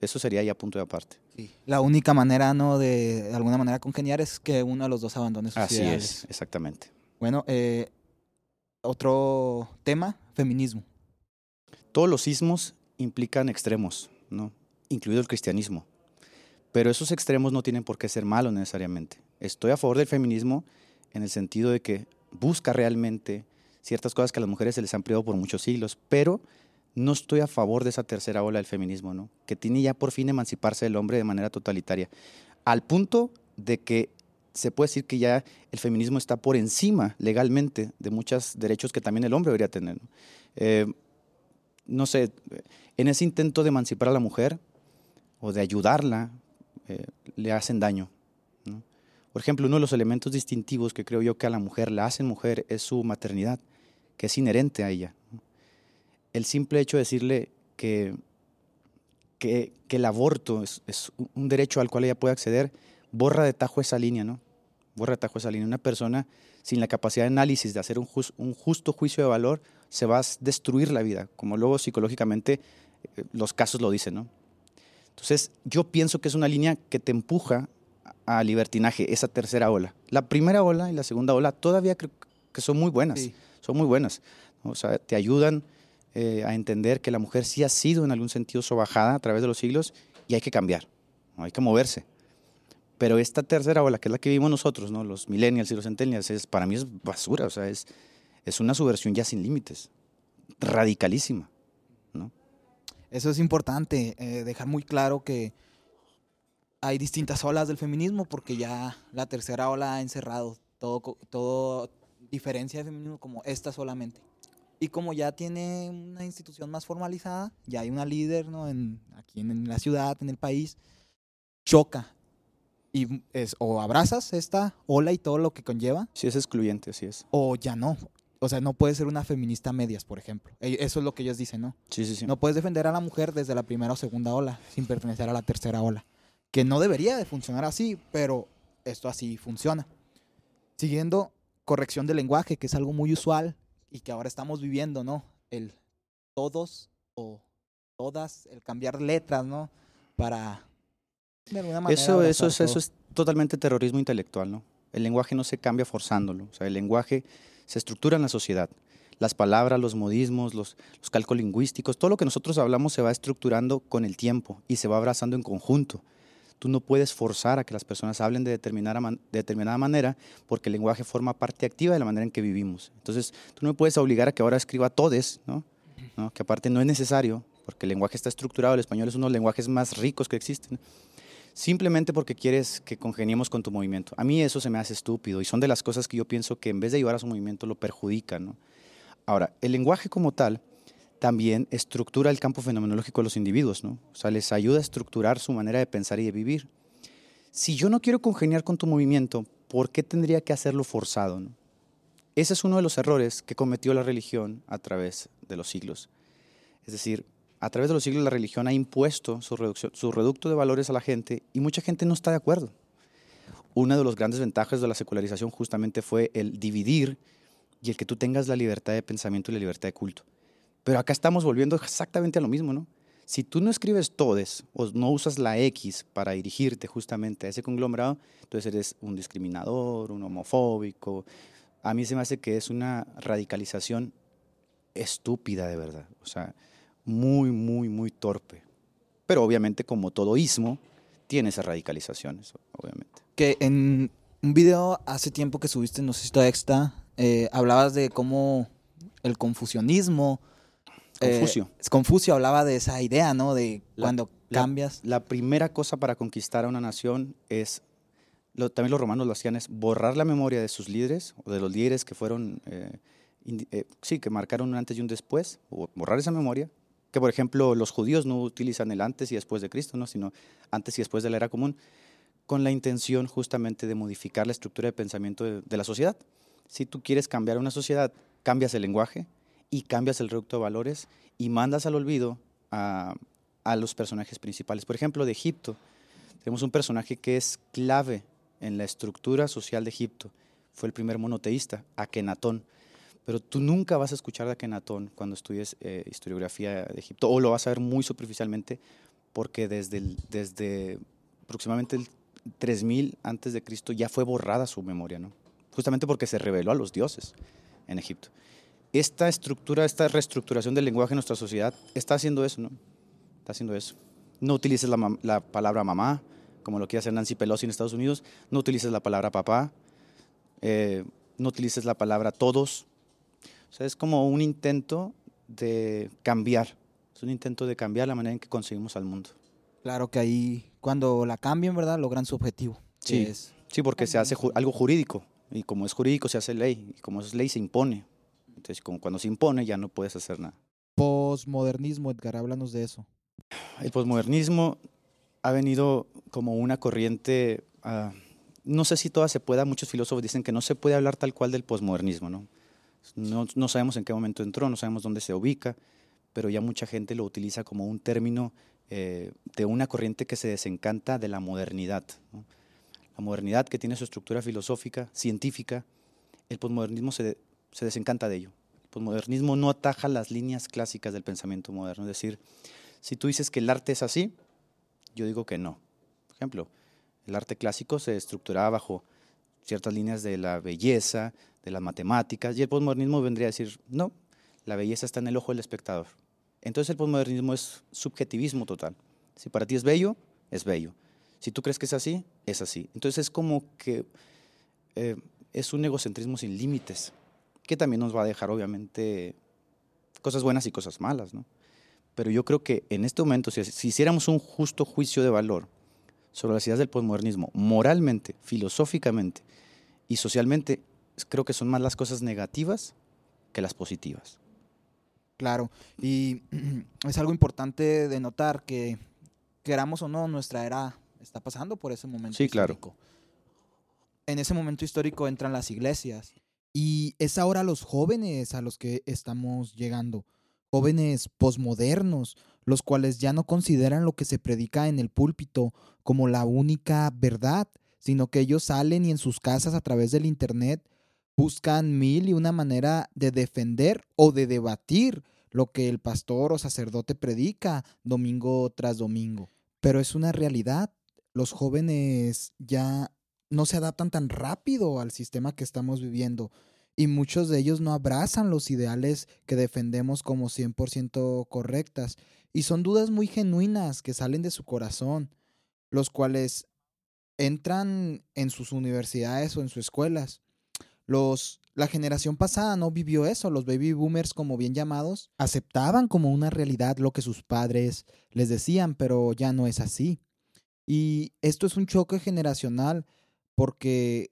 Eso sería ya punto de aparte. Sí. La única manera, ¿no? De, de alguna manera congeniar es que uno de los dos abandone sus Así ideales. es, exactamente. Bueno, eh, otro tema, feminismo. Todos los sismos implican extremos, ¿no? incluido el cristianismo. Pero esos extremos no tienen por qué ser malos necesariamente. Estoy a favor del feminismo en el sentido de que busca realmente ciertas cosas que a las mujeres se les han privado por muchos siglos, pero no estoy a favor de esa tercera ola del feminismo, ¿no? que tiene ya por fin emanciparse del hombre de manera totalitaria, al punto de que se puede decir que ya el feminismo está por encima legalmente de muchos derechos que también el hombre debería tener. ¿no? Eh, sé, en ese intento de emancipar a la mujer o de ayudarla, eh, le hacen daño. Por ejemplo, uno de los elementos distintivos que creo yo que a la mujer la hacen mujer es su maternidad, que es inherente a ella. El simple hecho de decirle que, que, el aborto es, un derecho al cual ella puede acceder, borra de tajo esa línea, ¿no? Borra de tajo esa línea. Una persona sin la capacidad de análisis, de hacer un, un justo juicio de valor, se va a destruir la vida, como luego psicológicamente eh, los casos lo dicen, ¿no? Entonces, yo pienso que es una línea que te empuja a libertinaje, esa tercera ola. La primera ola y la segunda ola todavía creo que son muy buenas, sí. son muy buenas. O sea, te ayudan eh, a entender que la mujer sí ha sido en algún sentido sobajada a través de los siglos y hay que cambiar, ¿no? hay que moverse. Pero esta tercera ola, que es la que vivimos nosotros, ¿no? los millennials y los centennials, es, para mí es basura, o sea, es, es una subversión ya sin límites, radicalísima. ¿no? Eso es importante, eh, dejar muy claro que hay distintas olas del feminismo porque ya la tercera ola ha encerrado todo, todo diferencia de feminismo como esta solamente. Y como ya tiene una institución más formalizada, ya hay una líder ¿no? en, aquí en, en la ciudad, en el país, choca y es o abrazas esta ola y todo lo que conlleva. Sí, es excluyente, así es. O ya no. O sea, no puedes ser una feminista medias, por ejemplo. Eso es lo que ellos dicen, ¿no? Sí, sí, sí. No puedes defender a la mujer desde la primera o segunda ola, sin pertenecer a la tercera ola. Que no debería de funcionar así, pero esto así funciona. Siguiendo, corrección del lenguaje, que es algo muy usual y que ahora estamos viviendo, ¿no? El todos o todas, el cambiar letras, ¿no? Para de alguna manera. Eso, eso, es, eso es totalmente terrorismo intelectual, ¿no? El lenguaje no se cambia forzándolo. O sea, el lenguaje se estructura en la sociedad. Las palabras, los modismos, los, los cálculos lingüísticos, todo lo que nosotros hablamos se va estructurando con el tiempo y se va abrazando en conjunto. Tú no puedes forzar a que las personas hablen de determinada, man de determinada manera porque el lenguaje forma parte activa de la manera en que vivimos. Entonces, tú no me puedes obligar a que ahora escriba todes, ¿no? Que aparte no es necesario porque el lenguaje está estructurado. El español es uno de los lenguajes más ricos que existen simplemente porque quieres que congeniemos con tu movimiento. A mí eso se me hace estúpido y son de las cosas que yo pienso que en vez de ayudar a su movimiento lo perjudican. Ahora, el lenguaje como tal también estructura el campo fenomenológico de los individuos, ¿no? o sea, les ayuda a estructurar su manera de pensar y de vivir. si yo no quiero congeniar con tu movimiento, ¿por qué tendría que hacerlo forzado? Ese es uno de los errores que cometió la religión a través de los siglos. Es decir, a través de los siglos la religión ha impuesto su, su reducto de valores a la gente y mucha gente no está de acuerdo. Una de las grandes ventajas de la secularización justamente fue el dividir y el que tú tengas la libertad de pensamiento y la libertad de culto. Pero acá estamos volviendo exactamente a lo mismo, ¿no? Si tú no escribes todes o no usas la X para dirigirte justamente a ese conglomerado, entonces eres un discriminador, un homofóbico. A mí se me hace que es una radicalización estúpida de verdad, o sea, muy, muy, muy torpe. Pero obviamente como todo ismo, tiene esas radicalizaciones, obviamente. Que en un video hace tiempo que subiste, no sé si eh, hablabas de cómo el confucianismo Confucio. Eh, Confucio hablaba de esa idea, ¿no? De cuando cambias. La, primera cosa para conquistar a una nación es, lo, también los romanos lo hacían, es borrar la memoria de sus líderes o de los líderes que fueron, eh, eh, sí, que marcaron un antes y un después, o borrar esa memoria. Que por ejemplo los judíos no utilizan el antes y después de Cristo, ¿no? sino antes y después de la era común, con la intención justamente de modificar la estructura de pensamiento de, de la sociedad. Si tú quieres cambiar una sociedad, cambias el lenguaje, y cambias el reducto de valores y mandas al olvido a, los personajes principales. Por ejemplo, de Egipto, tenemos un personaje que es clave en la estructura social de Egipto. Fue el primer monoteísta, Akenatón. Pero tú nunca vas a escuchar de Akenatón cuando estudies eh, historiografía de Egipto, o lo vas a ver muy superficialmente, porque desde, desde aproximadamente el 3000 antes de Cristo ya fue borrada su memoria, ¿no? Justamente porque se reveló a los dioses en Egipto esta estructura, esta reestructuración del lenguaje en nuestra sociedad está haciendo eso, ¿no? Está haciendo eso. No utilices la, palabra mamá, como lo quiere hacer Nancy Pelosi en Estados Unidos. No utilices la palabra papá. Eh, no utilices la palabra todos. O sea, es como un intento de cambiar. Es un intento de cambiar la manera en que conseguimos al mundo. Claro que ahí, cuando la cambian, ¿verdad? Logran su objetivo. Sí, sí porque se hace algo jurídico. Y como es jurídico, se hace ley. Y como es ley, se impone. Entonces, como cuando se impone, ya no puedes hacer nada. Posmodernismo, Edgar, háblanos de eso. El posmodernismo ha venido como una corriente, ah, no sé si toda se pueda, muchos filósofos dicen que no se puede hablar tal cual del posmodernismo, ¿no? No, sabemos en qué momento entró, no sabemos dónde se ubica, pero ya mucha gente lo utiliza como un término eh, de una corriente que se desencanta de la modernidad. La modernidad que tiene su estructura filosófica, científica, el posmodernismo se, se desencanta de ello. El posmodernismo no ataja las líneas clásicas del pensamiento moderno. Es decir, si tú dices que el arte es así, yo digo que no. Por ejemplo, el arte clásico se estructuraba bajo ciertas líneas de la belleza, de las matemáticas, y el posmodernismo vendría a decir, no, la belleza está en el ojo del espectador. Entonces el posmodernismo es subjetivismo total. Si para ti es bello, es bello. Si tú crees que es así, es así. Entonces es como que eh, es un egocentrismo sin límites que también nos va a dejar obviamente cosas buenas y cosas malas, ¿no? Pero yo creo que en este momento, si, hiciéramos un justo juicio de valor sobre las ideas del posmodernismo, moralmente, filosóficamente y socialmente, creo que son más las cosas negativas que las positivas. Claro, y es algo importante de notar que, queramos o no, nuestra era está pasando por ese momento sí, Claro. En ese momento histórico entran las iglesias, y es ahora los jóvenes a los que estamos llegando, jóvenes posmodernos, los cuales ya no consideran lo que se predica en el púlpito como la única verdad, sino que ellos salen y en sus casas a través del Internet buscan mil y una manera de defender o de debatir lo que el pastor o sacerdote predica domingo tras domingo. Pero es una realidad. Los jóvenes ya no se adaptan tan rápido al sistema que estamos viviendo y muchos de ellos no abrazan los ideales que defendemos como 100% correctas y son dudas muy genuinas que salen de su corazón, los cuales entran en sus universidades o en sus escuelas. Los la generación pasada no vivió eso, los baby boomers como bien llamados aceptaban como una realidad lo que sus padres les decían, pero ya no es así. Y esto es un choque generacional porque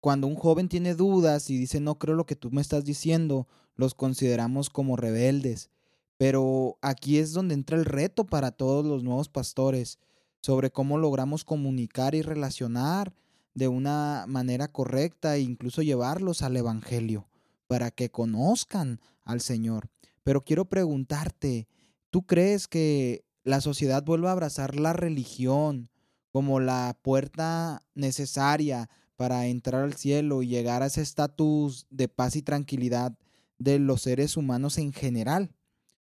cuando un joven tiene dudas y dice no creo lo que tú me estás diciendo, los consideramos como rebeldes. Pero aquí es donde entra el reto para todos los nuevos pastores. sobre cómo logramos comunicar y relacionar de una manera correcta e incluso llevarlos al Evangelio para que conozcan al Señor. Pero quiero preguntarte, ¿tú crees que la sociedad vuelva a abrazar la religión como la puerta necesaria para entrar al cielo y llegar a ese estatus de paz y tranquilidad de los seres humanos en general?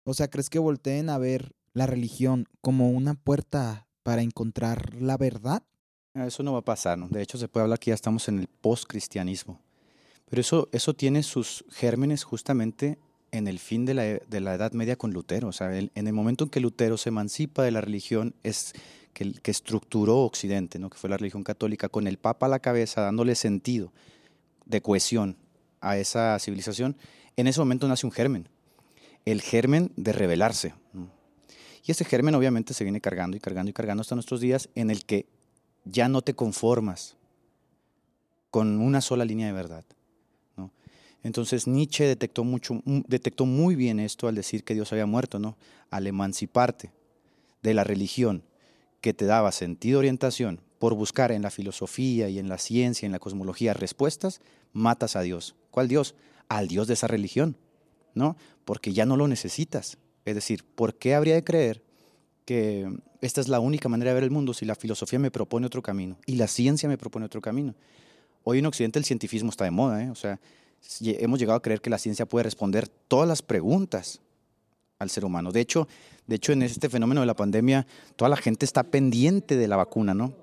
O sea, ¿crees que volteen a ver la religión como una puerta para encontrar la verdad? Ah, eso no va a pasar, ¿no? De hecho, se puede hablar que ya estamos en el post-cristianismo. Pero eso, eso tiene sus gérmenes justamente en el fin de la, de la Edad Media con Lutero. O sea, en el momento en que Lutero se emancipa de la religión, es que, estructuró Occidente, ¿no? que fue la religión católica, con el Papa a la cabeza, dándole sentido de cohesión a esa civilización, en ese momento nace un germen, el germen de rebelarse. Y ese germen obviamente se viene cargando y cargando y cargando hasta nuestros días en el que ya no te conformas con una sola línea de verdad. Entonces Nietzsche detectó, mucho, detectó muy bien esto al decir que Dios había muerto, ¿no? al emanciparte de la religión que te daba sentido orientación por buscar en la filosofía y en la ciencia, en la cosmología respuestas, matas a Dios. ¿Cuál Dios? Al Dios de esa religión, ¿no? Porque ya no lo necesitas. Es decir, ¿por qué habría de creer que esta es la única manera de ver el mundo si la filosofía me propone otro camino y la ciencia me propone otro camino. Hoy en Occidente el cientifismo está de moda, ¿eh? o sea, hemos llegado a creer que la ciencia puede responder todas las preguntas al ser humano. De hecho, de hecho, en este fenómeno de la pandemia, toda la gente está pendiente de la vacuna, ¿no?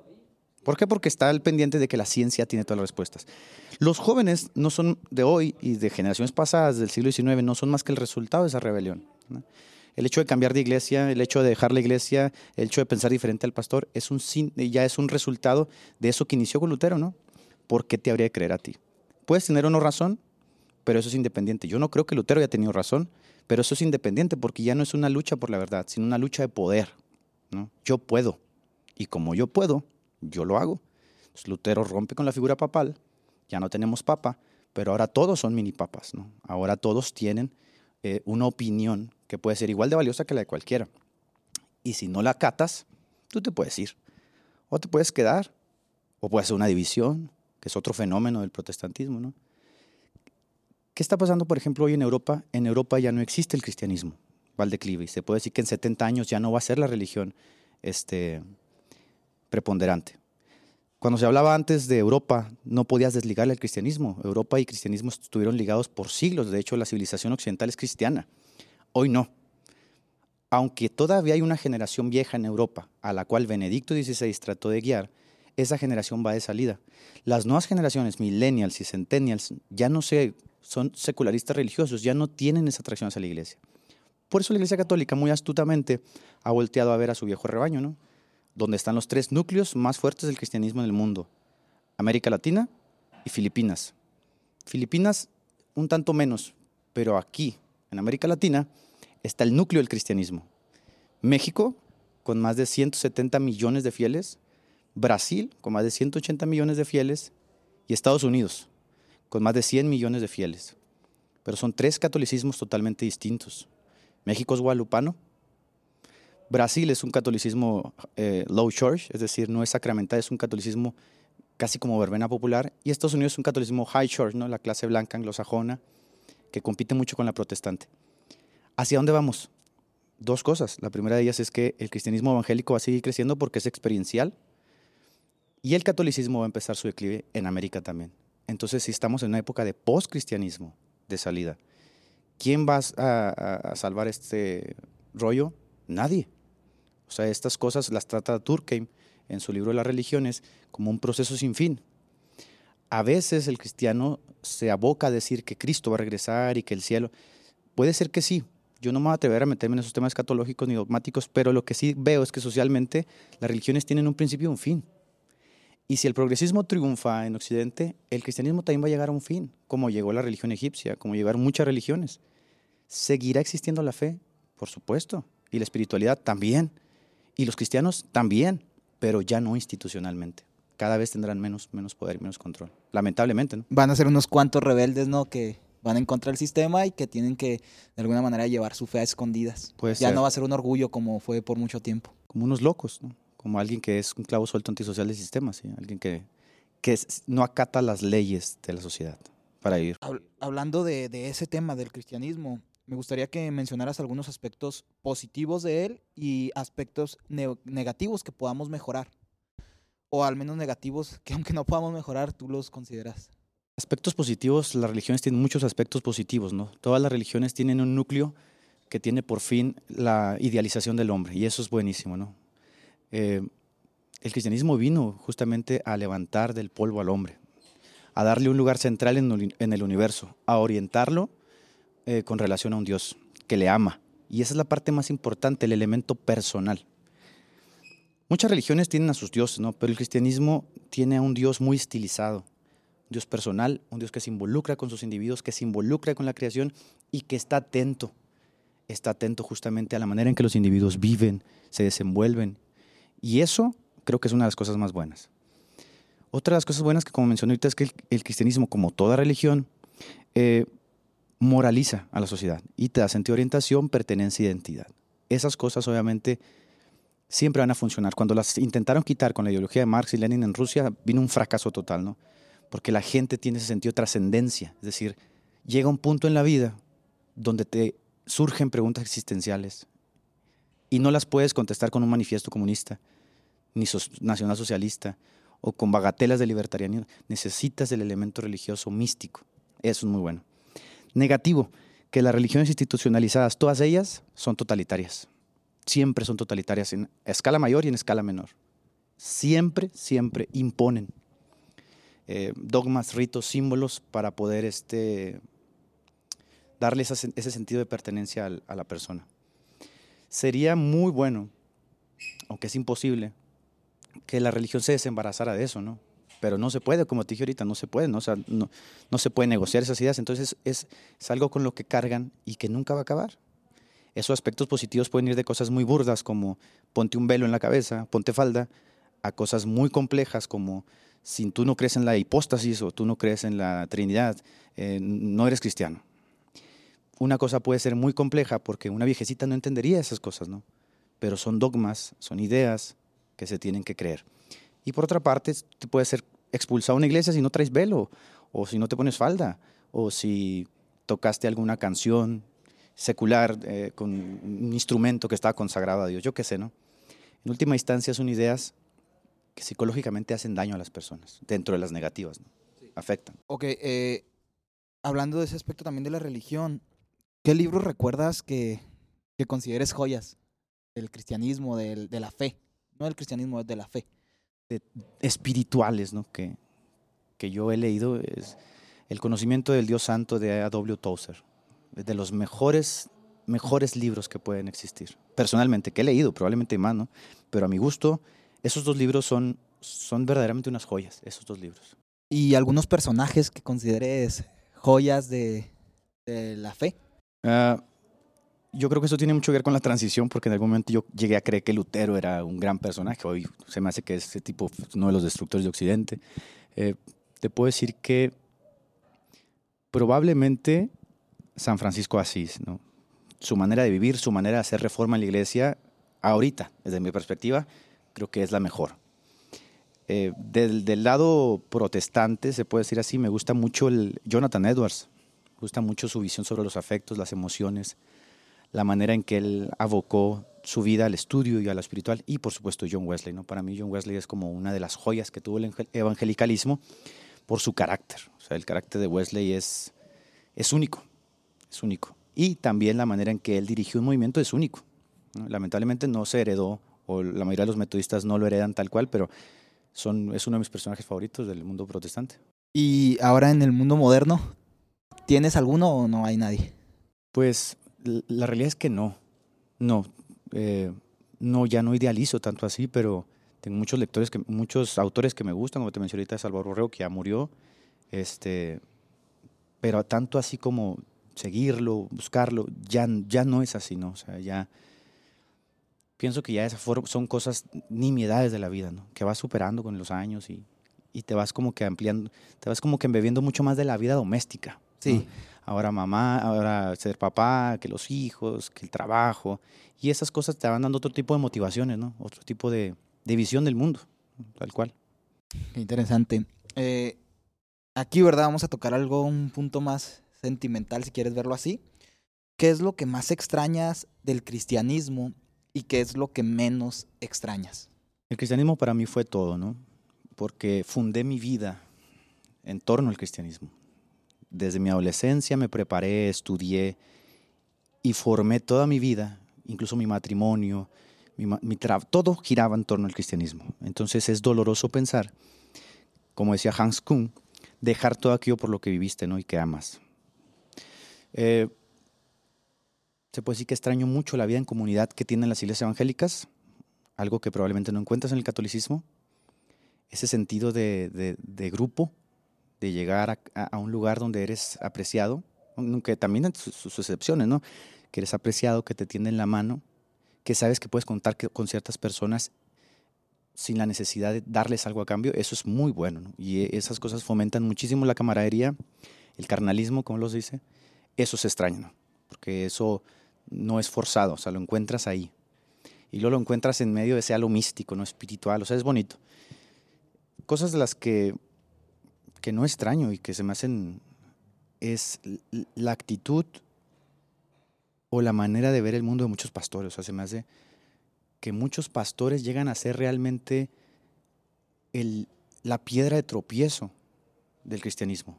¿Por qué? Porque está al pendiente de que la ciencia tiene todas las respuestas. Los jóvenes no son de hoy y de generaciones pasadas del siglo XIX, no son más que el resultado de esa rebelión. El hecho de cambiar de iglesia, el hecho de dejar la iglesia, el hecho de pensar diferente al pastor, es un, ya es un resultado de eso que inició con Lutero, ¿no? ¿Por qué te habría de creer a ti? Puedes tener o no razón, pero eso es independiente. Yo no creo que Lutero haya tenido razón, pero eso es independiente porque ya no es una lucha por la verdad, sino una lucha de poder. ¿no? Yo puedo. Y como yo puedo, yo lo hago. Entonces, Lutero rompe con la figura papal, ya no tenemos papa, pero ahora todos son mini papas. ¿no? Ahora todos tienen eh, una opinión que puede ser igual de valiosa que la de cualquiera. Y si no la acatas, tú te puedes ir. O te puedes quedar. O puede ser una división, que es otro fenómeno del protestantismo. ¿no? ¿Qué está pasando, por ejemplo, hoy en Europa? En Europa ya no existe el cristianismo, va al se puede decir que en 70 años ya no va a ser la religión este, preponderante. Cuando se hablaba antes de Europa, no podías desligarle al cristianismo. Europa y cristianismo estuvieron ligados por siglos. De hecho, la civilización occidental es cristiana. Hoy no. Aunque todavía hay una generación vieja en Europa a la cual Benedicto XVI trató de guiar, esa generación va de salida. Las nuevas generaciones, millennials y centennials, ya no se, son secularistas religiosos, ya no tienen esa atracción hacia la iglesia. Por eso la Iglesia Católica muy astutamente ha volteado a ver a su viejo rebaño, ¿no? donde están los tres núcleos más fuertes del cristianismo en el mundo, América Latina y Filipinas. Filipinas un tanto menos, pero aquí, en América Latina, está el núcleo del cristianismo. México, con más de 170 millones de fieles, Brasil, con más de 180 millones de fieles, y Estados Unidos, con más de 100 millones de fieles. Pero son tres catolicismos totalmente distintos. México es guadalupano, Brasil es un catolicismo eh, low church, es decir, no es sacramental, es un catolicismo casi como verbena popular. Y Estados Unidos es un catolicismo high church, ¿no? la clase blanca anglosajona, que compite mucho con la protestante. ¿Hacia dónde vamos? Dos cosas. La primera de ellas es que el cristianismo evangélico va a seguir creciendo porque es experiencial y el catolicismo va a empezar su declive en América también. Entonces, si estamos en una época de post-cristianismo, de salida, ¿quién va a, a salvar este rollo? Nadie. O sea, estas cosas las trata Durkheim en su libro de las religiones como un proceso sin fin. A veces el cristiano se aboca a decir que Cristo va a regresar y que el cielo. Puede ser que sí. Yo no me voy a atrever a meterme en esos temas escatológicos ni dogmáticos, pero lo que sí veo es que socialmente las religiones tienen un principio y un fin. Y si el progresismo triunfa en Occidente, el cristianismo también va a llegar a un fin, como llegó la religión egipcia, como llegaron muchas religiones. ¿Seguirá existiendo la fe? Por supuesto. Y la espiritualidad también. Y los cristianos también, pero ya no institucionalmente. Cada vez tendrán menos, menos poder y menos control. Lamentablemente, ¿no? Van a ser unos cuantos rebeldes, ¿no? Que van en contra del sistema y que tienen que, de alguna manera, llevar su fe a escondidas. ya no va a ser un orgullo como fue por mucho tiempo. Como unos locos, ¿no? Como alguien que es un clavo suelto antisocial del sistema, ¿sí? alguien que, que no acata las leyes de la sociedad para ir. Hablando de, de ese tema del cristianismo, me gustaría que mencionaras algunos aspectos positivos de él y aspectos negativos que podamos mejorar. O al menos negativos que aunque no podamos mejorar, tú los consideras. Aspectos positivos, las religiones tienen muchos aspectos positivos, ¿no? Todas las religiones tienen un núcleo que tiene por fin la idealización del hombre, y eso es buenísimo, ¿no? Eh, el cristianismo vino justamente a levantar del polvo al hombre, a darle un lugar central en, el universo, a orientarlo eh, con relación a un Dios que le ama. Y esa es la parte más importante, el elemento personal. Muchas religiones tienen a sus dioses, ¿no? pero el cristianismo tiene a un Dios muy estilizado, Dios personal, un Dios que se involucra con sus individuos, que se involucra con la creación y que está atento, está atento justamente a la manera en que los individuos viven, se desenvuelven. Y eso creo que es una de las cosas más buenas. Otra de las cosas buenas que como mencioné ahorita es que el, cristianismo, como toda religión, eh, moraliza a la sociedad y te da sentido de orientación, pertenencia e identidad. Esas cosas obviamente siempre van a funcionar. Cuando las intentaron quitar con la ideología de Marx y Lenin en Rusia, vino un fracaso total, ¿no? porque la gente tiene ese sentido de trascendencia, es decir, llega un punto en la vida donde te surgen preguntas existenciales y no las puedes contestar con un manifiesto comunista, ni nacionalsocialista o con bagatelas de libertarianismo. Necesitas el elemento religioso místico. Eso es muy bueno. Negativo, que las religiones institucionalizadas, todas ellas son totalitarias. Siempre son totalitarias en escala mayor y en escala menor. Siempre, siempre imponen eh, dogmas, ritos, símbolos para poder este, darle ese sentido de pertenencia a la persona. Sería muy bueno, aunque es imposible, que la religión se desembarazara de eso, ¿no? Pero no se puede, como te dije ahorita, no se puede, ¿no? no, no se puede negociar esas ideas. Entonces es, es algo con lo que cargan y que nunca va a acabar. Esos aspectos positivos pueden ir de cosas muy burdas como ponte un velo en la cabeza, ponte falda, a cosas muy complejas como si tú no crees en la hipóstasis o tú no crees en la Trinidad, eh, no eres cristiano. Una cosa puede ser muy compleja porque una viejecita no entendería esas cosas, ¿no? Pero son dogmas, son ideas que se tienen que creer. Y por otra parte, te puede ser expulsado a una iglesia si no traes velo, o si no te pones falda, o si tocaste alguna canción secular eh, con un instrumento que estaba consagrado a Dios, yo qué sé, ¿no? En última instancia son ideas que psicológicamente hacen daño a las personas, dentro de las negativas, ¿no? Afectan. Ok, eh, hablando de ese aspecto también de la religión, ¿qué libros recuerdas que, que consideres joyas del cristianismo, del, de la fe? No del cristianismo, de la fe. De, espirituales, ¿no? Que, que yo he leído es El conocimiento del Dios Santo de A.W. Tozer. De los mejores, mejores libros que pueden existir. Personalmente, que he leído, probablemente más, ¿no? Pero a mi gusto, esos dos libros son, son verdaderamente unas joyas, esos dos libros. ¿Y algunos personajes que consideres joyas de, la fe? Ah, yo creo que eso tiene mucho que ver con la transición, porque en algún momento yo llegué a creer que Lutero era un gran personaje. Hoy se me hace que es ese tipo, uno de los destructores de Occidente. Eh, te puedo decir que probablemente San Francisco Asís, ¿no? su manera de vivir, su manera de hacer reforma en la iglesia, ahorita, desde mi perspectiva, creo que es la mejor. Eh, del, lado protestante, se puede decir así, me gusta mucho el Jonathan Edwards. Gusta mucho su visión sobre los afectos, las emociones, la manera en que él abocó su vida al estudio y a lo espiritual. Y por supuesto John Wesley. ¿no? Para mí John Wesley es como una de las joyas que tuvo el evangelicalismo por su carácter. O sea, el carácter de Wesley es, es único. Es único. Y también la manera en que él dirigió un movimiento es único. Lamentablemente no se heredó o la mayoría de los metodistas no lo heredan tal cual, pero son, es uno de mis personajes favoritos del mundo protestante. Y ahora en el mundo moderno, ¿tienes alguno o no hay nadie? Pues la realidad es que no, no, eh, no, ya no idealizo tanto así, pero tengo muchos lectores, que, muchos autores que me gustan, como te mencioné ahorita, Salvador Borrego, que ya murió, este, pero tanto así como seguirlo, buscarlo, ya, ya no es así, ¿no? O sea, ya pienso que ya esas son cosas, nimiedades de la vida, ¿no? Que vas superando con los años y, y, te vas como que ampliando, te vas como que embebiendo mucho más de la vida doméstica. Sí. Ahora mamá, ahora ser papá, que los hijos, que el trabajo. Y esas cosas te van dando otro tipo de motivaciones, ¿no? Otro tipo de, de visión del mundo, tal cual. Qué interesante. Eh, aquí, ¿verdad? Vamos a tocar algo, un punto más sentimental, si quieres verlo así. ¿Qué es lo que más extrañas del cristianismo y qué es lo que menos extrañas? El cristianismo para mí fue todo, ¿no? Porque fundé mi vida en torno al cristianismo. Desde mi adolescencia me preparé, estudié y formé toda mi vida, incluso mi matrimonio, mi, todo giraba en torno al cristianismo. Entonces es doloroso pensar, como decía Hans Kuhn, dejar todo aquello por lo que viviste ¿no? y que amas. Eh, se puede decir que extraño mucho la vida en comunidad que tienen las iglesias evangélicas, algo que probablemente no encuentras en el catolicismo, ese sentido de, grupo, de llegar a, un lugar donde eres apreciado, aunque también hay sus, sus, excepciones, ¿no? Que eres apreciado, que te tienden la mano, que sabes que puedes contar con ciertas personas sin la necesidad de darles algo a cambio, eso es muy bueno, ¿no? Y esas cosas fomentan muchísimo la camaradería, el carnalismo, como los dice, eso se extraña. Porque eso no es forzado, o sea, lo encuentras ahí. Y luego lo encuentras en medio de ese halo místico, no espiritual, o sea, es bonito. Cosas de las que, que no extraño y que se me hacen es la actitud o la manera de ver el mundo de muchos pastores. O sea, se me hace que muchos pastores llegan a ser realmente el, la piedra de tropiezo del cristianismo.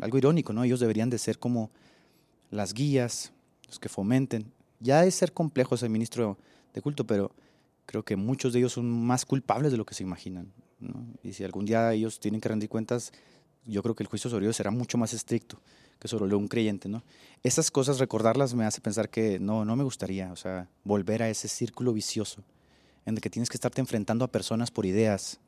Algo irónico, ¿no? Ellos deberían de ser como las guías, que fomenten. Ya es ser complejo ser ministro de culto, pero creo que muchos de ellos son más culpables de lo que se imaginan. Y si algún día ellos tienen que rendir cuentas, yo creo que el juicio sobre ellos será mucho más estricto que sobre un creyente. ¿no? Esas cosas, recordarlas me hace pensar que no, no me gustaría, o sea, volver a ese círculo vicioso en el que tienes que estarte enfrentando a personas por ideas,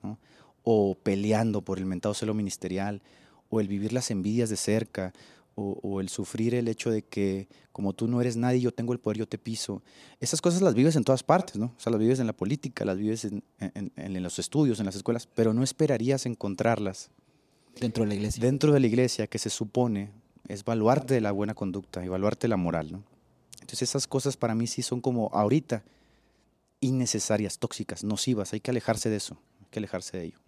o peleando por el mentado celo ministerial, o el vivir las envidias de cerca, o, el sufrir el hecho de que como tú no eres nadie, yo tengo el poder, yo te piso. Esas cosas las vives en todas partes, ¿no? O sea, las vives en la política, las vives en, en, los estudios, en las escuelas, pero no esperarías encontrarlas. Dentro de la iglesia. Dentro de la iglesia, que se supone es evaluarte de la buena conducta, evaluarte la moral, ¿no? Entonces esas cosas para mí sí son como ahorita innecesarias, tóxicas, nocivas, hay que alejarse de eso, hay que alejarse de ello.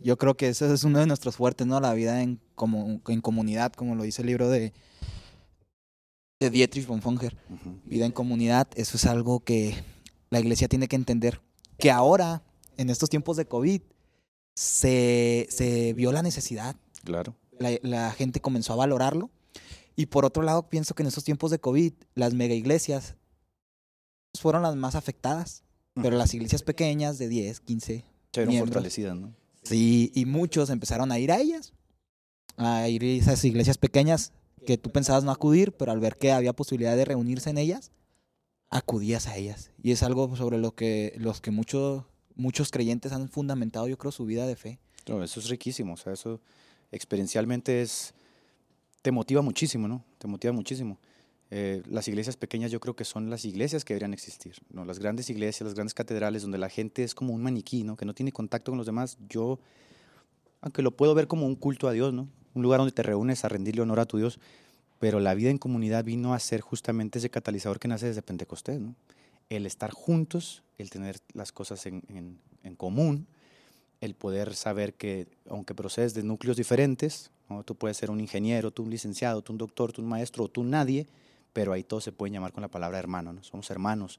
Yo creo que ese es uno de nuestros fuertes, ¿no? La vida en, como, en comunidad, como lo dice el libro de, de Dietrich Bonfonger. Vida en comunidad, eso es algo que la iglesia tiene que entender. Que ahora, en estos tiempos de COVID, se, se vio la necesidad. Claro. La, la, gente comenzó a valorarlo. Y por otro lado, pienso que en estos tiempos de COVID, las mega iglesias fueron las más afectadas. Pero las iglesias pequeñas de 10, 15 se vieron fortalecidas, ¿no? Sí, y muchos empezaron a ir a ellas, a ir a esas iglesias pequeñas que tú pensabas no acudir, pero al ver que había posibilidad de reunirse en ellas, acudías a ellas. Y es algo sobre lo que los que muchos muchos creyentes han fundamentado, yo creo, su vida de fe. eso es riquísimo, o sea, eso experiencialmente es te motiva muchísimo, ¿no? Te motiva muchísimo. Eh, las iglesias pequeñas yo creo que son las iglesias que deberían existir, ¿no? Las grandes iglesias, las grandes catedrales donde la gente es como un maniquí, ¿no? Que no tiene contacto con los demás. Yo, aunque lo puedo ver como un culto a Dios, ¿no? Un lugar donde te reúnes a rendirle honor a tu Dios, pero la vida en comunidad vino a ser justamente ese catalizador que nace desde Pentecostés. El estar juntos, el tener las cosas en, común, el poder saber que aunque procedes de núcleos diferentes, tú puedes ser un ingeniero, tú un licenciado, tú un doctor, tú un maestro, tú nadie, pero ahí todos se pueden llamar con la palabra hermano, ¿no? Somos hermanos.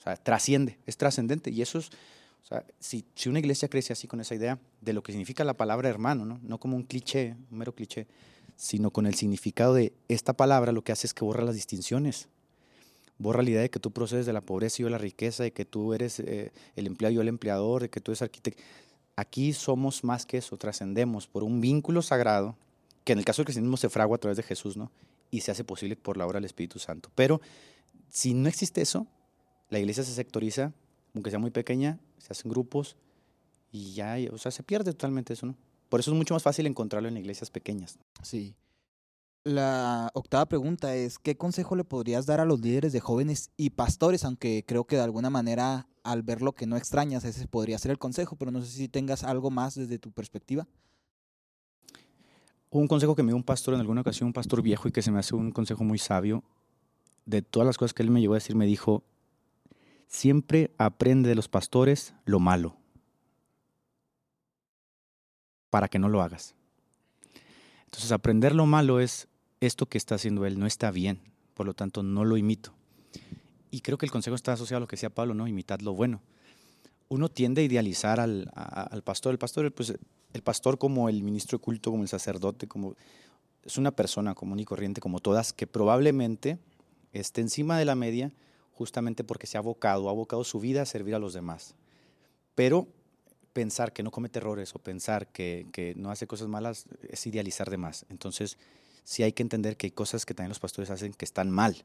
O sea, trasciende, es trascendente. Y eso es, o sea, si, si, una iglesia crece así con esa idea de lo que significa la palabra hermano, ¿no? No como un cliché, un mero cliché, sino con el significado de esta palabra, lo que hace es que borra las distinciones. Borra la idea de que tú procedes de la pobreza y yo de la riqueza, de que tú eres eh, el empleado y yo el empleador, de que tú eres arquitecto. Aquí somos más que eso, trascendemos por un vínculo sagrado, que en el caso del cristianismo se fragua a través de Jesús, ¿no? y se hace posible por la obra del Espíritu Santo. Pero si no existe eso, la iglesia se sectoriza, aunque sea muy pequeña, se hacen grupos y ya, o sea, se pierde totalmente eso, ¿no? Por eso es mucho más fácil encontrarlo en iglesias pequeñas. Sí. La octava pregunta es, ¿qué consejo le podrías dar a los líderes de jóvenes y pastores? Aunque creo que de alguna manera al ver lo que no extrañas, ese podría ser el consejo, pero no sé si tengas algo más desde tu perspectiva un consejo que me dio un pastor en alguna ocasión, un pastor viejo, y que se me hace un consejo muy sabio. De todas las cosas que él me llevó a decir, me dijo, siempre aprende de los pastores lo malo para que no lo hagas. Entonces aprender lo malo es esto que está haciendo él no está bien, por lo tanto no lo imito. Y creo que el consejo está asociado a lo que decía Pablo, ¿no? Imitad lo bueno. Uno tiende a idealizar al, al pastor. El pastor, pues, el pastor como el ministro de culto, como el sacerdote, como es una persona común y corriente como todas, que probablemente esté encima de la media justamente porque se ha abocado, ha abocado su vida a servir a los demás. Pero pensar que no comete errores o pensar que, que no hace cosas malas es idealizar de más. Entonces, sí hay que entender que hay cosas que también los pastores hacen que están mal.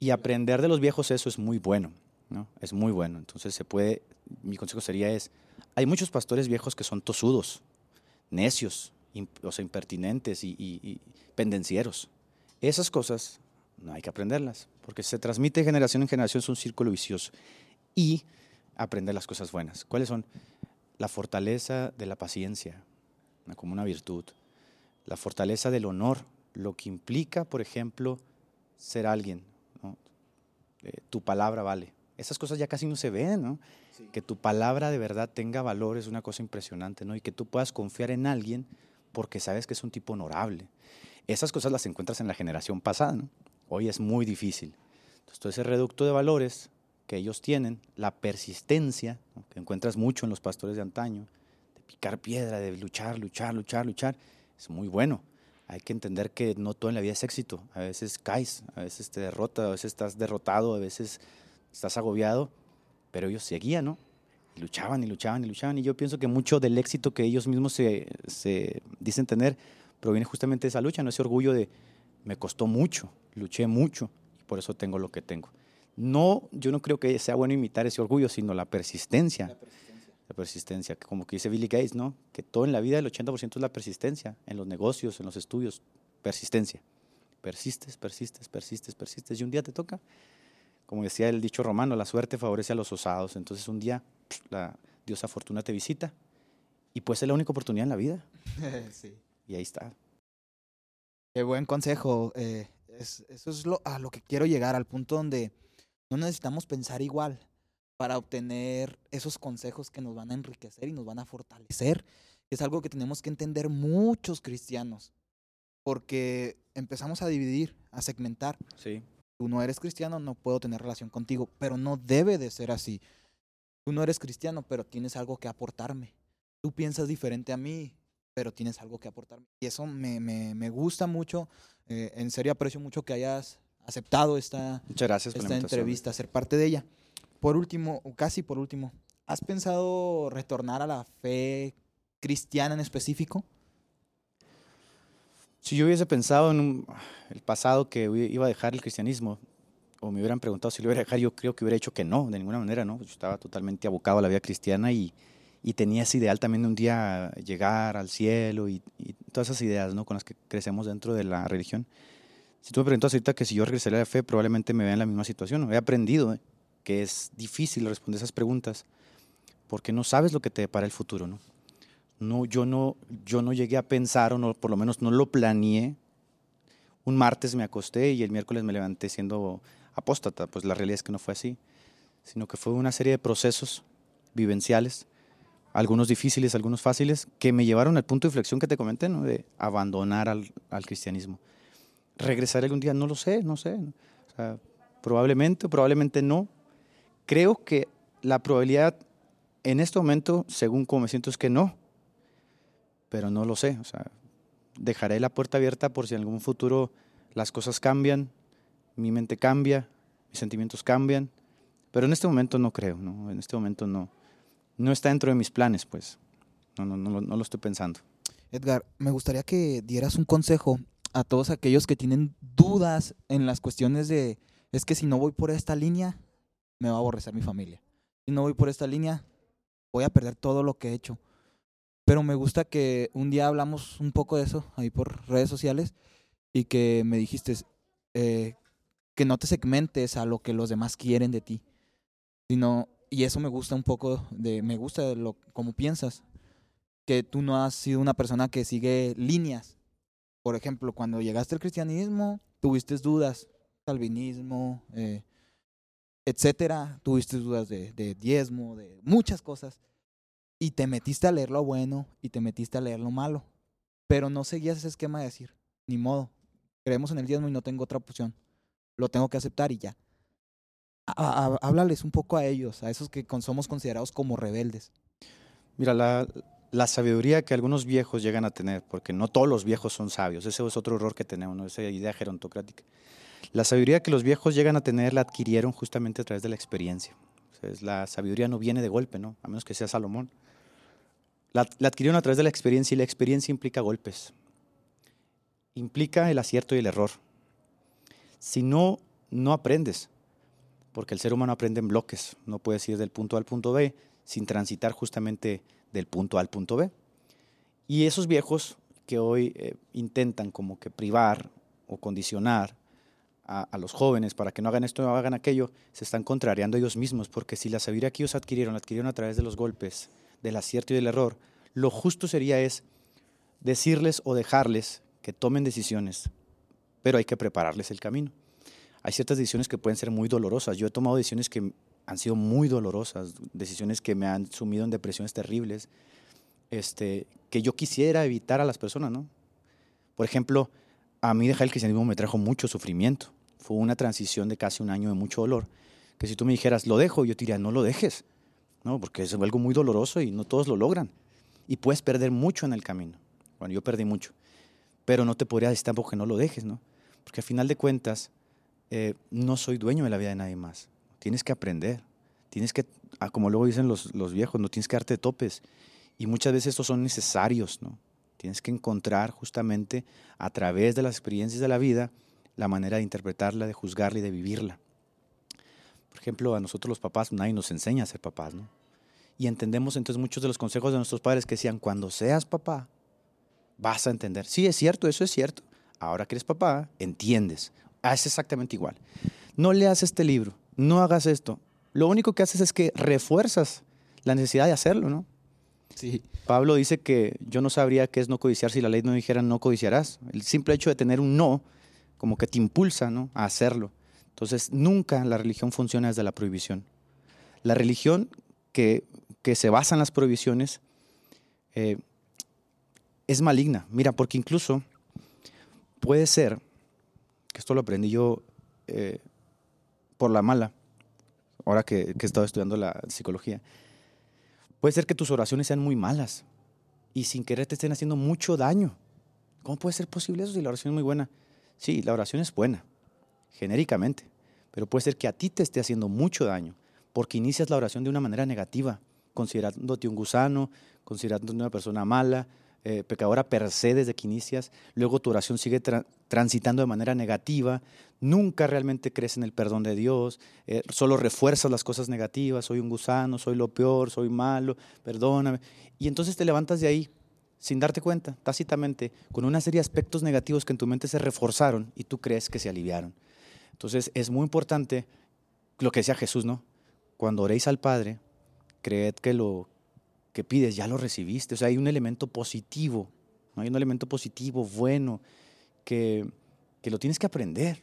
Y aprender de los viejos eso es muy bueno, ¿no? Es muy bueno. Entonces se puede, mi consejo sería es, hay muchos pastores viejos que son tosudos, necios, o sea, impertinentes y, pendencieros. Esas cosas no hay que aprenderlas, porque se transmite de generación en generación, es un círculo vicioso. Y aprender las cosas buenas. ¿Cuáles son? La fortaleza de la paciencia, como una virtud. La fortaleza del honor, lo que implica, por ejemplo, ser alguien. Eh, tu palabra vale. Esas cosas ya casi no se ven, ¿no? Que tu palabra de verdad tenga valor es una cosa impresionante, ¿no? Y que tú puedas confiar en alguien porque sabes que es un tipo honorable. Esas cosas las encuentras en la generación pasada, ¿no? Hoy es muy difícil. Entonces, todo ese reducto de valores que ellos tienen, la persistencia, que encuentras mucho en los pastores de antaño, de picar piedra, de luchar, luchar, luchar, luchar, es muy bueno. Hay que entender que no todo en la vida es éxito. A veces caes, a veces te derrotas, a veces estás derrotado, a veces estás agobiado, pero ellos seguían, ¿no? Y luchaban y luchaban y luchaban. Y yo pienso que mucho del éxito que ellos mismos se, se dicen tener proviene justamente de esa lucha, no ese orgullo de me costó mucho, luché mucho y por eso tengo lo que tengo. No, yo no creo que sea bueno imitar ese orgullo, sino la persistencia. La persistencia, la persistencia como que dice Billy Gates, ¿no? Que todo en la vida el 80% es la persistencia, en los negocios, en los estudios, persistencia. Persistes, persistes, persistes, persistes y un día te toca como decía el dicho romano, la suerte favorece a los osados. Entonces un día la diosa Fortuna te visita y pues es la única oportunidad en la vida. sí. Y ahí está. Qué buen consejo. Eh, eso es lo, a lo que quiero llegar, al punto donde no necesitamos pensar igual para obtener esos consejos que nos van a enriquecer y nos van a fortalecer. Es algo que tenemos que entender muchos cristianos, porque empezamos a dividir, a segmentar. Sí tú no eres cristiano, no puedo tener relación contigo, pero no debe de ser así. Tú no eres cristiano, pero tienes algo que aportarme. Tú piensas diferente a mí, pero tienes algo que aportarme. Y eso me, me, me gusta mucho. Eh, en serio aprecio mucho que hayas aceptado esta, gracias esta entrevista, ser parte de ella. Por último, o casi por último, ¿has pensado retornar a la fe cristiana en específico? Si yo hubiese pensado en el pasado que iba a dejar el cristianismo, o me hubieran preguntado si lo iba a dejar, yo creo que hubiera hecho que no, de ninguna manera, ¿no? Yo estaba totalmente abocado a la vida cristiana y, y tenía ese ideal también de un día llegar al cielo y, todas esas ideas, ¿no? Con las que crecemos dentro de la religión. Si tú me preguntas ahorita que si yo regresaría a la fe, probablemente me vea en la misma situación. He aprendido ¿eh? que es difícil responder esas preguntas porque no sabes lo que te depara el futuro, ¿no? no, yo, no, yo no llegué a pensar, o no, por lo menos no lo planeé. Un martes me acosté y el miércoles me levanté siendo apóstata. Pues la realidad es que no fue así, sino que fue una serie de procesos vivenciales, algunos difíciles, algunos fáciles, que me llevaron al punto de inflexión que te comenté, ¿no? de abandonar al, al cristianismo. ¿Regresar algún día? No lo sé, no sé. O sea, probablemente, probablemente no. Creo que la probabilidad en este momento, según como me siento, es que no pero no lo sé. O sea, dejaré la puerta abierta por si en algún futuro las cosas cambian, mi mente cambia, mis sentimientos cambian, pero en este momento no creo, ¿no? En este momento no, no está dentro de mis planes, pues. No, lo estoy pensando. Edgar, me gustaría que dieras un consejo a todos aquellos que tienen dudas en las cuestiones de, es que si no voy por esta línea, me va a aborrecer mi familia. Si no voy por esta línea, voy a perder todo lo que he hecho. Pero me gusta que un día hablamos un poco de eso ahí por redes sociales y que me dijiste eh, que no te segmentes a lo que los demás quieren de ti. Sino, y eso me gusta un poco de, me gusta de lo como piensas, que tú no has sido una persona que sigue líneas. Por ejemplo, cuando llegaste al cristianismo, tuviste dudas, calvinismo, eh, etcétera, tuviste dudas de, de diezmo, de muchas cosas, y te metiste a leer lo bueno y te metiste a leer lo malo, pero no seguías ese esquema de decir, ni modo, creemos en el diezmo y no tengo otra opción, lo tengo que aceptar y ya. Háblales un poco a ellos, a esos que somos considerados como rebeldes. Mira, la, sabiduría que algunos viejos llegan a tener, porque no todos los viejos son sabios, ese es otro error que tenemos, ¿no? esa idea gerontocrática. La sabiduría que los viejos llegan a tener la adquirieron justamente a través de la experiencia. la sabiduría no viene de golpe, ¿no? a menos que sea Salomón. La, la adquirieron a través de la experiencia y la experiencia implica golpes. Implica el acierto y el error. Si no, no aprendes, porque el ser humano aprende en bloques, no puedes ir del punto A al punto B sin transitar justamente del punto A al punto B. Y esos viejos que hoy eh, intentan como que privar o condicionar a, los jóvenes para que no hagan esto no hagan aquello, se están contrariando ellos mismos, porque si la sabiduría que ellos adquirieron, la adquirieron a través de los golpes, del acierto y del error, lo justo sería es decirles o dejarles que tomen decisiones, pero hay que prepararles el camino. Hay ciertas decisiones que pueden ser muy dolorosas. Yo he tomado decisiones que han sido muy dolorosas, decisiones que me han sumido en depresiones terribles, este, que yo quisiera evitar a las personas, ¿no? Por ejemplo, a mí dejar el cristianismo me trajo mucho sufrimiento. Fue una transición de casi un año de mucho dolor, que si tú me dijeras, lo dejo, yo te diría, no lo dejes, ¿no? Porque es algo muy doloroso y no todos lo logran. Y puedes perder mucho en el camino. Bueno, yo perdí mucho. Pero no te podría decir tampoco que no lo dejes, ¿no? Porque al final de cuentas, eh, no soy dueño de la vida de nadie más. Tienes que aprender. Tienes que, ah, como luego dicen los, los viejos, no tienes que darte topes. Y muchas veces estos son necesarios, ¿no? Tienes que encontrar justamente a través de las experiencias de la vida la manera de interpretarla, de juzgarla y de vivirla. Por ejemplo, a nosotros los papás nadie nos enseña a ser papás, ¿no? Y entendemos entonces muchos de los consejos de nuestros padres que decían, cuando seas papá, vas a entender. Sí, es cierto, eso es cierto. Ahora que eres papá, entiendes. Es exactamente igual. No leas este libro, no hagas esto. Lo único que haces es que refuerzas la necesidad de hacerlo, ¿no? Sí. Pablo dice que yo no sabría qué es no codiciar si la ley no dijera no codiciarás. El simple hecho de tener un no, como que te impulsa ¿no? a hacerlo. Entonces, nunca la religión funciona desde la prohibición. La religión que, que se basa en las prohibiciones eh, es maligna. Mira, porque incluso puede ser, que esto lo aprendí yo eh, por la mala, ahora que, que he estado estudiando la psicología, puede ser que tus oraciones sean muy malas y sin querer te estén haciendo mucho daño. ¿Cómo puede ser posible eso si la oración es muy buena? Sí, la oración es buena, genéricamente, pero puede ser que a ti te esté haciendo mucho daño porque inicias la oración de una manera negativa, considerándote un gusano, considerándote una persona mala, eh, pecadora per se desde que inicias, luego tu oración sigue transitando de manera negativa, nunca realmente crees en el perdón de Dios, eh, solo refuerzas las cosas negativas, soy un gusano, soy lo peor, soy malo, perdóname, y entonces te levantas de ahí sin darte cuenta, tácitamente, con una serie de aspectos negativos que en tu mente se reforzaron y tú crees que se aliviaron. Entonces es muy importante lo que decía Jesús, ¿no? Cuando oréis al Padre, creed que lo que pides ya lo recibiste. O sea, hay un elemento positivo, ¿no? hay un elemento positivo, bueno, que, que lo tienes que aprender.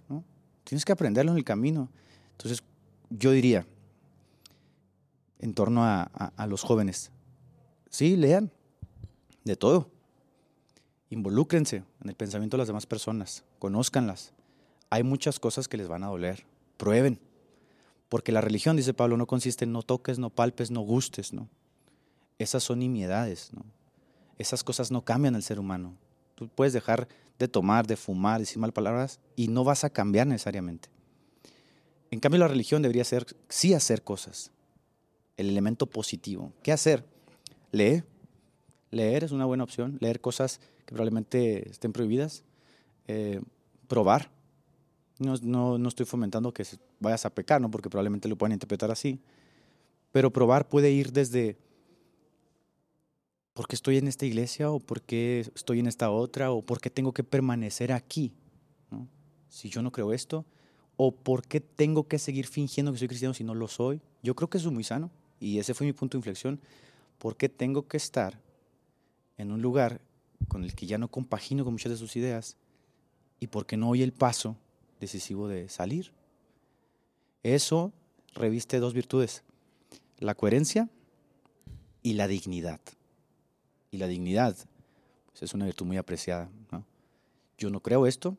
Tienes que aprenderlo en el camino. Entonces, yo diría, en torno a, a, los jóvenes, sí, lean de todo. Involúcrense en el pensamiento de las demás personas, conózcanlas. Hay muchas cosas que les van a doler. Prueben. Porque la religión, dice Pablo, no consiste en no toques, no palpes, no gustes, ¿no? Esas son nimiedades. Esas cosas no cambian al ser humano. Tú puedes dejar de tomar, de fumar, decir mal palabras y no vas a cambiar necesariamente. En cambio, la religión debería ser sí hacer cosas. El elemento positivo. ¿Qué hacer? Leer. Leer es una buena opción. Leer cosas que probablemente estén prohibidas. Eh, probar. No, no, no, estoy fomentando que vayas a pecar, ¿no? porque probablemente lo puedan interpretar así. Pero probar puede ir desde ¿por qué estoy en esta iglesia o por qué estoy en esta otra o por qué tengo que permanecer aquí? Si yo no creo esto, o por qué tengo que seguir fingiendo que soy cristiano si no lo soy. Yo creo que eso es muy sano y ese fue mi punto de inflexión. ¿Por qué tengo que estar en un lugar con el que ya no compagino con muchas de sus ideas y por qué no hoy el paso decisivo de salir? Eso reviste dos virtudes, la coherencia y la dignidad. Y la dignidad pues, es una virtud muy apreciada. Yo no creo esto,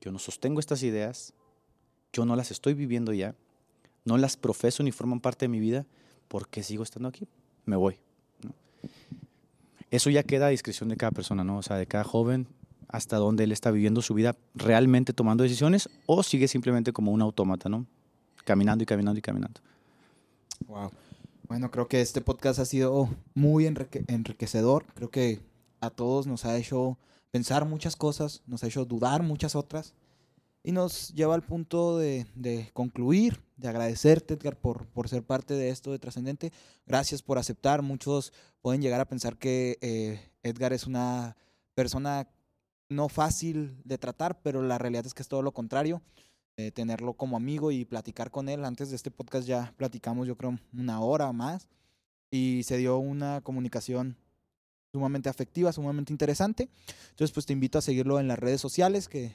yo no sostengo estas ideas, yo no las estoy viviendo ya, no las profeso ni forman parte de mi vida, ¿por qué sigo estando aquí? Me voy. Eso ya queda a discreción de cada persona, ¿no? O sea, de cada joven, hasta dónde él está viviendo su vida realmente tomando decisiones o sigue simplemente como un autómata, ¿no? Caminando y caminando y caminando. Wow. Bueno, creo que este podcast ha sido muy enriquecedor. Creo que a todos nos ha hecho pensar muchas cosas, nos ha hecho dudar muchas otras y nos lleva al punto de, concluir, de agradecerte, Edgar, por, ser parte de esto de Trascendente. Gracias por aceptar. Muchos pueden llegar a pensar que eh, Edgar es una persona no fácil de tratar, pero la realidad es que es todo lo contrario. Eh, tenerlo como amigo y platicar con él. Antes de este podcast ya platicamos, yo creo, una hora más. Y se dio una comunicación sumamente afectiva, sumamente interesante. Entonces, pues te invito a seguirlo en las redes sociales, que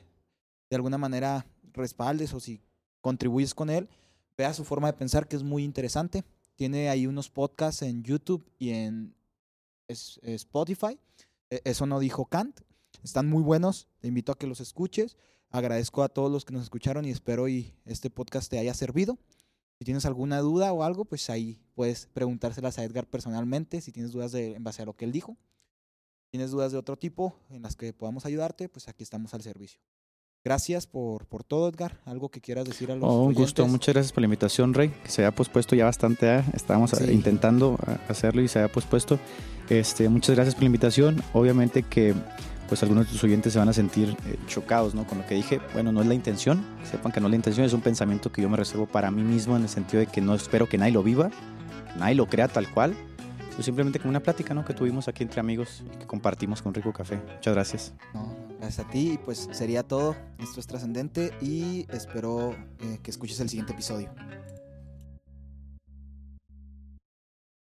de alguna manera respaldes o si contribuyes con él, vea su forma de pensar que es muy interesante. Tiene ahí unos podcasts en YouTube y en Spotify. E, eso no dijo Kant. Están muy buenos. Te invito a que los escuches. Agradezco a todos los que nos escucharon y espero y este podcast te haya servido. Si tienes alguna duda o algo, pues ahí puedes preguntárselas a Edgar personalmente. Si tienes dudas de, en base a lo que él dijo. Si tienes dudas de otro tipo en las que podamos ayudarte, pues aquí estamos al servicio. Gracias por, por todo, Edgar. ¿Algo que quieras decir a los oh, Un gusto, muchas gracias por la invitación, Rey, que se haya pospuesto ya bastante. ¿eh? Estábamos intentando eh, hacerlo y se haya pospuesto. Este, muchas gracias por la invitación. Obviamente que pues algunos de tus oyentes se van a sentir eh, chocados ¿no? con lo que dije. Bueno, no es la intención, sepan que no es la intención, es un pensamiento que yo me reservo para mí mismo en el sentido de que no espero que nadie lo viva, nadie lo crea tal cual, sino simplemente como una plática ¿no? que tuvimos aquí entre amigos y que compartimos con Rico Café. Muchas gracias. Gracias a ti y pues sería todo. Esto es trascendente y espero eh, que escuches el siguiente episodio.